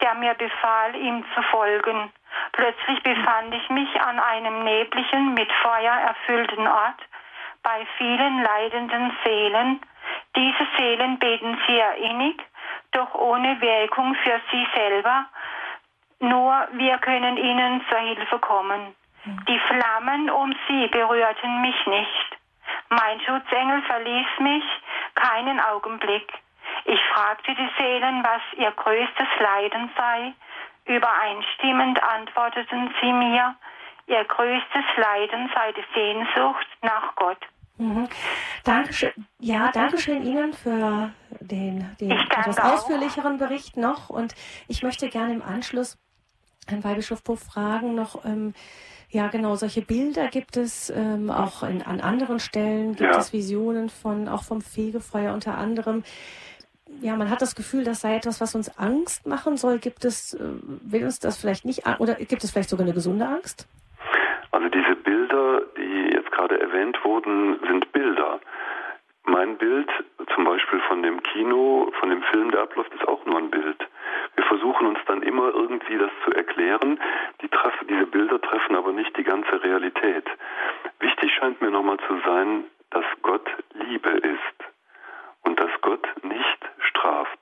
der mir befahl, ihm zu folgen. Plötzlich befand ich mich an einem nebligen, mit Feuer erfüllten Ort bei vielen leidenden Seelen. Diese Seelen beten sehr innig, doch ohne Wirkung für sie selber. Nur wir können ihnen zur Hilfe kommen. Die Flammen um sie berührten mich nicht. Mein Schutzengel verließ mich keinen Augenblick. Ich fragte die Seelen, was ihr größtes Leiden sei. Übereinstimmend antworteten sie mir, ihr größtes Leiden sei die Sehnsucht nach Gott. Mhm. Dankeschön. Ja, Dankeschön Ihnen für den, den etwas ausführlicheren Bericht noch. Und ich möchte gerne im Anschluss Herrn Weihbischof Puff fragen noch, ähm, ja genau, solche Bilder gibt es ähm, auch in, an anderen Stellen, gibt Ja. es Visionen von, auch vom Fegefeuer unter anderem. Ja, man hat das Gefühl, das sei etwas, was uns Angst machen soll. Gibt es, äh, will uns das vielleicht nicht, oder gibt es vielleicht sogar eine gesunde Angst? Also diese Bilder, die jetzt gerade erwähnt wurden, sind Bilder. Mein Bild, zum Beispiel von dem Kino, von dem Film, der abläuft, ist auch nur ein Bild. Wir versuchen uns dann immer irgendwie das zu erklären. Die treffen, diese Bilder treffen aber nicht die ganze Realität. Wichtig scheint mir nochmal zu sein, dass Gott Liebe ist und dass Gott nicht straft.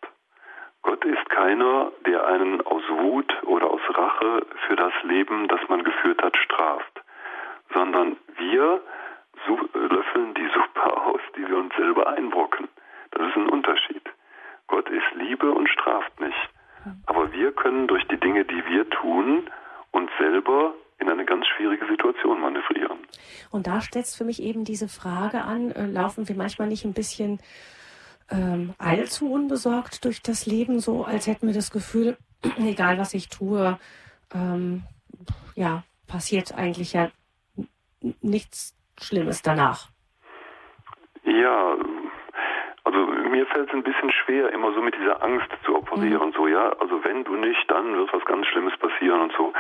Gott ist keiner, der einen aus Wut oder aus Rache für das Leben, das man geführt hat, straft, sondern wir su- löffeln die Suppe aus, die wir uns selber einbrocken. Das ist ein Unterschied. Gott ist Liebe und straft nicht. Aber wir können durch die Dinge, die wir tun, uns selber in eine ganz schwierige Situation manövrieren. Und da setzt für mich eben diese Frage an, äh, laufen wir manchmal nicht ein bisschen ähm, allzu unbesorgt durch das Leben, so als hätten wir das Gefühl, egal was ich tue, ähm, ja, passiert eigentlich ja nichts Schlimmes danach. Ja, also mir fällt es ein bisschen schwer, immer so mit dieser Angst zu operieren, so ja, also wenn du nicht, dann wird was ganz Schlimmes passieren und so.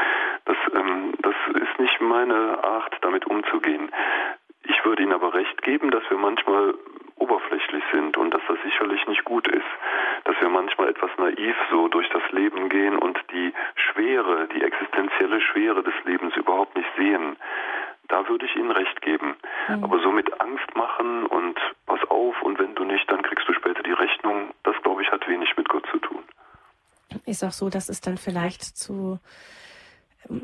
Das, ähm, das ist nicht meine Art, damit umzugehen. Ich würde Ihnen aber recht geben, dass wir manchmal oberflächlich sind und dass das sicherlich nicht gut ist, dass wir manchmal etwas naiv so durch das Leben gehen und die Schwere, die existenzielle Schwere des Lebens überhaupt nicht sehen. Da würde ich Ihnen recht geben. Aber so mit Angst machen und pass auf und wenn du nicht, dann kriegst du später die Rechnung, das glaube ich hat wenig mit Gott zu tun. Ist auch so, dass es dann vielleicht zu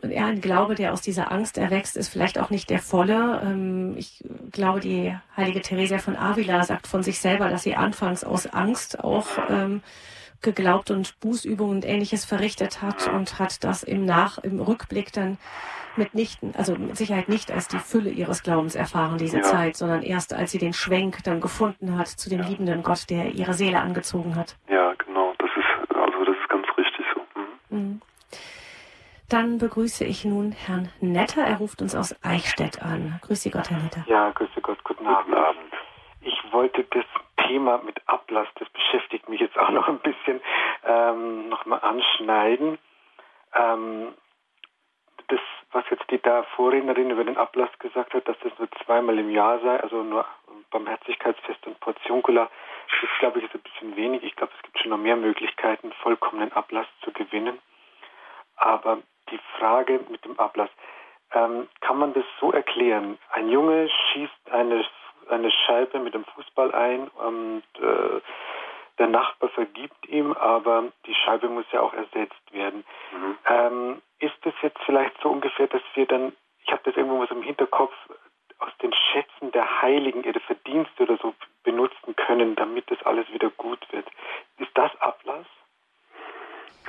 ja, ein Glaube, der aus dieser Angst erwächst, ist vielleicht auch nicht der volle. Ähm, Ich glaube, die heilige Theresia von Avila sagt von sich selber, dass sie anfangs aus Angst auch ähm, geglaubt und Bußübungen und ähnliches verrichtet hat und hat das im Nach, im Rückblick dann mitnichten, also mit Sicherheit nicht als die Fülle ihres Glaubens erfahren, diese Ja. Zeit, sondern erst als sie den Schwenk dann gefunden hat zu dem liebenden Gott, der ihre Seele angezogen hat. Ja, genau, das ist also das ist ganz richtig so. Mhm. Mhm. Dann begrüße ich nun Herrn Netter. Er ruft uns aus Eichstätt an. Grüß Sie Gott, Herr Netter. Ja, grüße Gott, guten Abend. Guten Abend. Ich wollte das Thema mit Ablass, das beschäftigt mich jetzt auch noch ein bisschen, ähm, nochmal anschneiden. Ähm, das, was jetzt die da Vorrednerin über den Ablass gesagt hat, dass das nur zweimal im Jahr sei, also nur Barmherzigkeitsfest und Portionkula, das glaube ich ist ein bisschen wenig. Ich glaube, es gibt schon noch mehr Möglichkeiten, vollkommenen Ablass zu gewinnen. Aber die Frage mit dem Ablass, ähm, kann man das so erklären? Ein Junge schießt eine, eine Scheibe mit dem Fußball ein und äh, der Nachbar vergibt ihm, aber die Scheibe muss ja auch ersetzt werden. Mhm. Ähm, ist es jetzt vielleicht so ungefähr, dass wir dann, ich habe das irgendwo was im Hinterkopf, aus den Schätzen der Heiligen ihre Verdienste oder so benutzen können, damit das alles wieder gut wird? Ist das Ablass?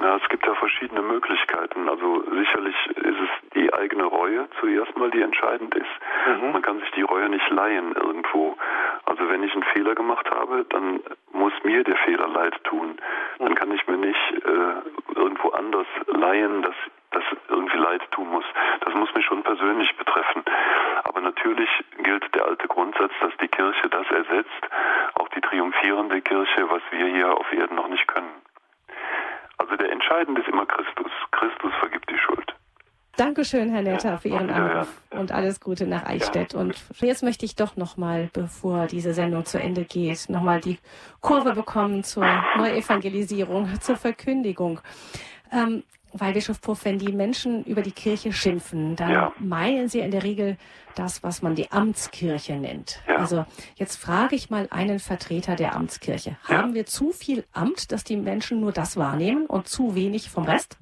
Ja, es gibt ja verschiedene Möglichkeiten. Also sicherlich ist es die eigene Reue zuerst mal, die entscheidend ist. Mhm. Man kann sich die Reue nicht leihen irgendwo. Also wenn ich einen Fehler gemacht habe, dann muss mir der Fehler leid tun. Dann kann ich mir nicht äh, irgendwo anders leihen, dass das irgendwie leid tun muss. Das muss mich schon persönlich betreffen. Aber natürlich gilt der alte Grundsatz, dass die Kirche das ersetzt, auch die triumphierende Kirche, was wir hier auf Erden noch nicht können. Also der Entscheidende ist immer Christus. Christus vergibt die Schuld. Dankeschön, Herr Netter, für Ihren Anruf und alles Gute nach Eichstätt. Und jetzt möchte ich doch nochmal, bevor diese Sendung zu Ende geht, nochmal die Kurve bekommen zur Neuevangelisierung, zur Verkündigung. Ähm, weil Bischof Puff, wenn die Menschen über die Kirche schimpfen, dann ja. meinen sie in der Regel das, was man die Amtskirche nennt. Ja. Also jetzt frage ich mal einen Vertreter der Amtskirche. Ja. Haben wir zu viel Amt, dass die Menschen nur das wahrnehmen und zu wenig vom Rest?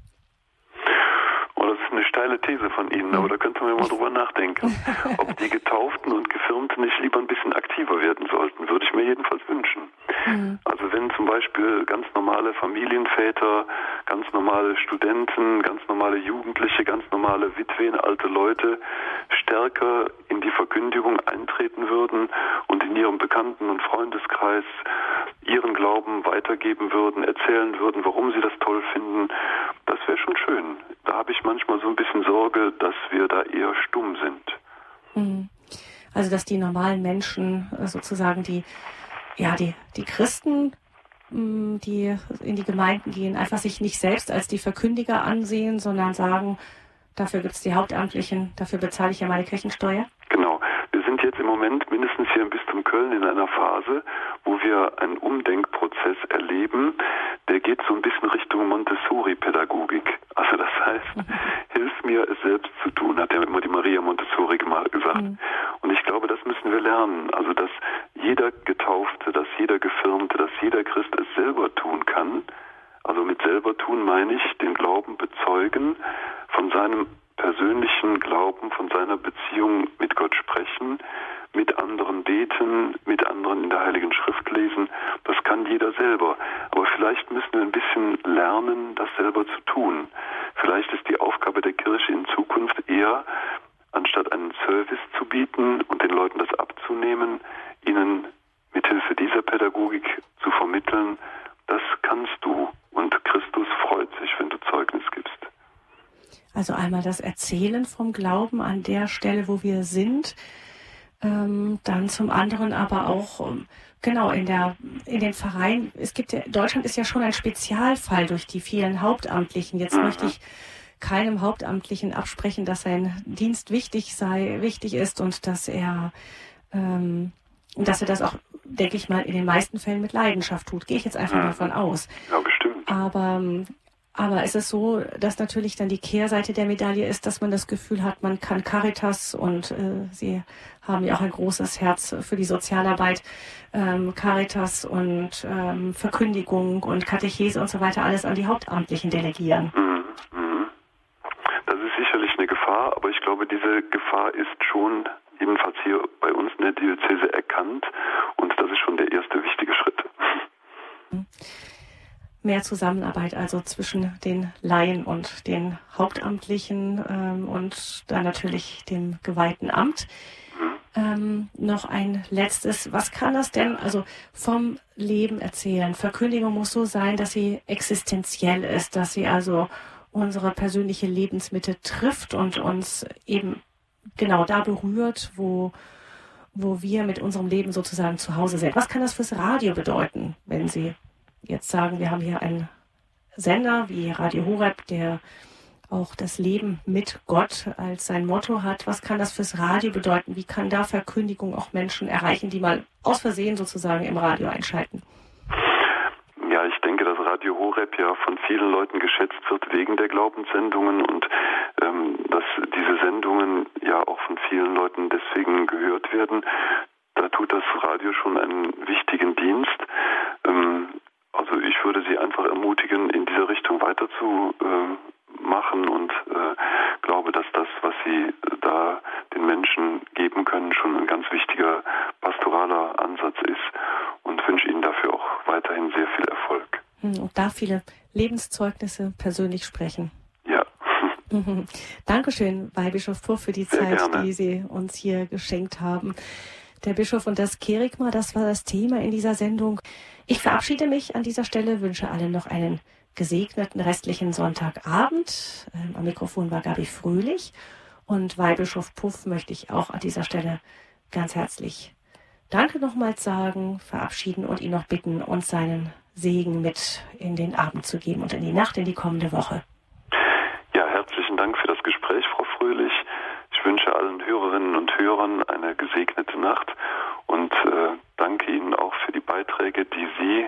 Oh, das ist eine steile These von Ihnen, aber da könnte man ja mal drüber nachdenken. Ob die Getauften und Gefirmten nicht lieber ein bisschen aktiver werden sollten, würde ich mir jedenfalls wünschen. Mhm. Also wenn zum Beispiel ganz normale Familienväter, ganz normale Studenten, ganz normale Jugendliche, ganz normale Witwen, alte Leute stärker in die Verkündigung eintreten würden und in ihrem Bekannten- und Freundeskreis ihren Glauben weitergeben würden, erzählen würden, warum sie das toll finden, das wäre schon schön. Da habe ich manchmal so ein bisschen Sorge, dass wir da eher stumm sind. Mhm. Also dass die normalen Menschen sozusagen die ja, die, die Christen, mm, die in die Gemeinden gehen, einfach sich nicht selbst als die Verkündiger ansehen, sondern sagen, dafür gibt es die Hauptamtlichen, dafür bezahle ich ja meine Kirchensteuer? Genau. Wir sind jetzt im Moment mindestens hier im Bistum Köln in einer Phase, wo wir einen Umdenkprozess erleben, der geht so ein bisschen Richtung Montessori-Pädagogik. Also das heißt, mhm. hilf mir es selbst zu tun, hat ja immer die Maria Montessori gesagt. Mhm. Und ich glaube, das müssen wir lernen. Also dass jeder Getaufte, dass jeder Gefirmte, dass jeder Christ es selber tun kann. Also mit selber tun meine ich den Glauben bezeugen, von seinem persönlichen Glauben, von seiner Beziehung mit Gott sprechen, mit anderen beten, mit anderen in der Heiligen Schrift lesen. Das kann jeder selber. Aber vielleicht müssen wir ein bisschen lernen, das selber zu tun. Vielleicht ist die Aufgabe der Kirche in Zukunft eher, anstatt einen Service zu bieten und den Leuten das abzunehmen, ihnen mithilfe dieser Pädagogik zu vermitteln, das kannst du und Christus freut sich, wenn du Zeugnis gibst. Also einmal das Erzählen vom Glauben an der Stelle, wo wir sind, ähm, dann zum anderen aber auch ähm, genau in der in den Vereinen. Es gibt ja, Deutschland ist ja schon ein Spezialfall durch die vielen Hauptamtlichen. Jetzt mhm. möchte ich keinem Hauptamtlichen absprechen, dass sein Dienst wichtig sei, wichtig ist und dass er ähm, dass er das auch, denke ich mal, in den meisten Fällen mit Leidenschaft tut. Gehe ich jetzt einfach mhm. davon aus. Ja, bestimmt. Aber aber es ist so, dass natürlich dann die Kehrseite der Medaille ist, dass man das Gefühl hat, man kann Caritas und äh, Sie haben ja auch ein großes Herz für die Sozialarbeit, ähm, Caritas und ähm, Verkündigung und Katechese und so weiter alles an die Hauptamtlichen delegieren. Mhm. Mhm. Das ist sicherlich eine Gefahr, aber ich glaube, diese Gefahr ist schon jedenfalls hier bei uns in der Diözese erkannt und das ist schon der erste wichtige Schritt. Mhm mehr Zusammenarbeit also zwischen den Laien und den Hauptamtlichen ähm, und dann natürlich dem geweihten Amt. Ähm, noch ein letztes. Was kann das denn also vom Leben erzählen? Verkündigung muss so sein, dass sie existenziell ist, dass sie also unsere persönliche Lebensmitte trifft und uns eben genau da berührt, wo, wo wir mit unserem Leben sozusagen zu Hause sind. Was kann das fürs Radio bedeuten, wenn Sie jetzt sagen, wir haben hier einen Sender wie Radio Horeb, der auch das Leben mit Gott als sein Motto hat. Was kann das fürs Radio bedeuten? Wie kann da Verkündigung auch Menschen erreichen, die mal aus Versehen sozusagen im Radio einschalten? Ja, ich denke, dass Radio Horeb ja von vielen Leuten geschätzt wird wegen der Glaubenssendungen und ähm, dass diese Sendungen ja auch von vielen Leuten deswegen gehört werden. Da tut das Radio schon einen wichtigen Dienst. Ähm, also ich würde Sie einfach ermutigen, in dieser Weiterzumachen äh, und äh, glaube, dass das, was Sie da den Menschen geben können, schon ein ganz wichtiger pastoraler Ansatz ist und wünsche Ihnen dafür auch weiterhin sehr viel Erfolg. Hm, und da viele Lebenszeugnisse persönlich sprechen. Ja. Dankeschön, Weihbischof Pur, für die sehr Zeit, gerne. die Sie uns hier geschenkt haben. Der Bischof und das Kerigma, das war das Thema in dieser Sendung. Ich verabschiede mich an dieser Stelle, wünsche allen noch einen gesegneten restlichen Sonntagabend. Ähm, am Mikrofon war Gabi Fröhlich und Weihbischof Puff möchte ich auch an dieser Stelle ganz herzlich Danke nochmals sagen, verabschieden und ihn noch bitten, uns seinen Segen mit in den Abend zu geben und in die Nacht, in die kommende Woche. Ja, herzlichen Dank für das Gespräch, Frau Fröhlich. Ich wünsche allen Hörerinnen und Hörern eine gesegnete Nacht und äh, danke Ihnen auch für die Beiträge, die Sie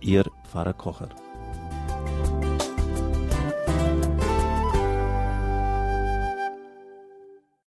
Ihr Pfarrer Kocher.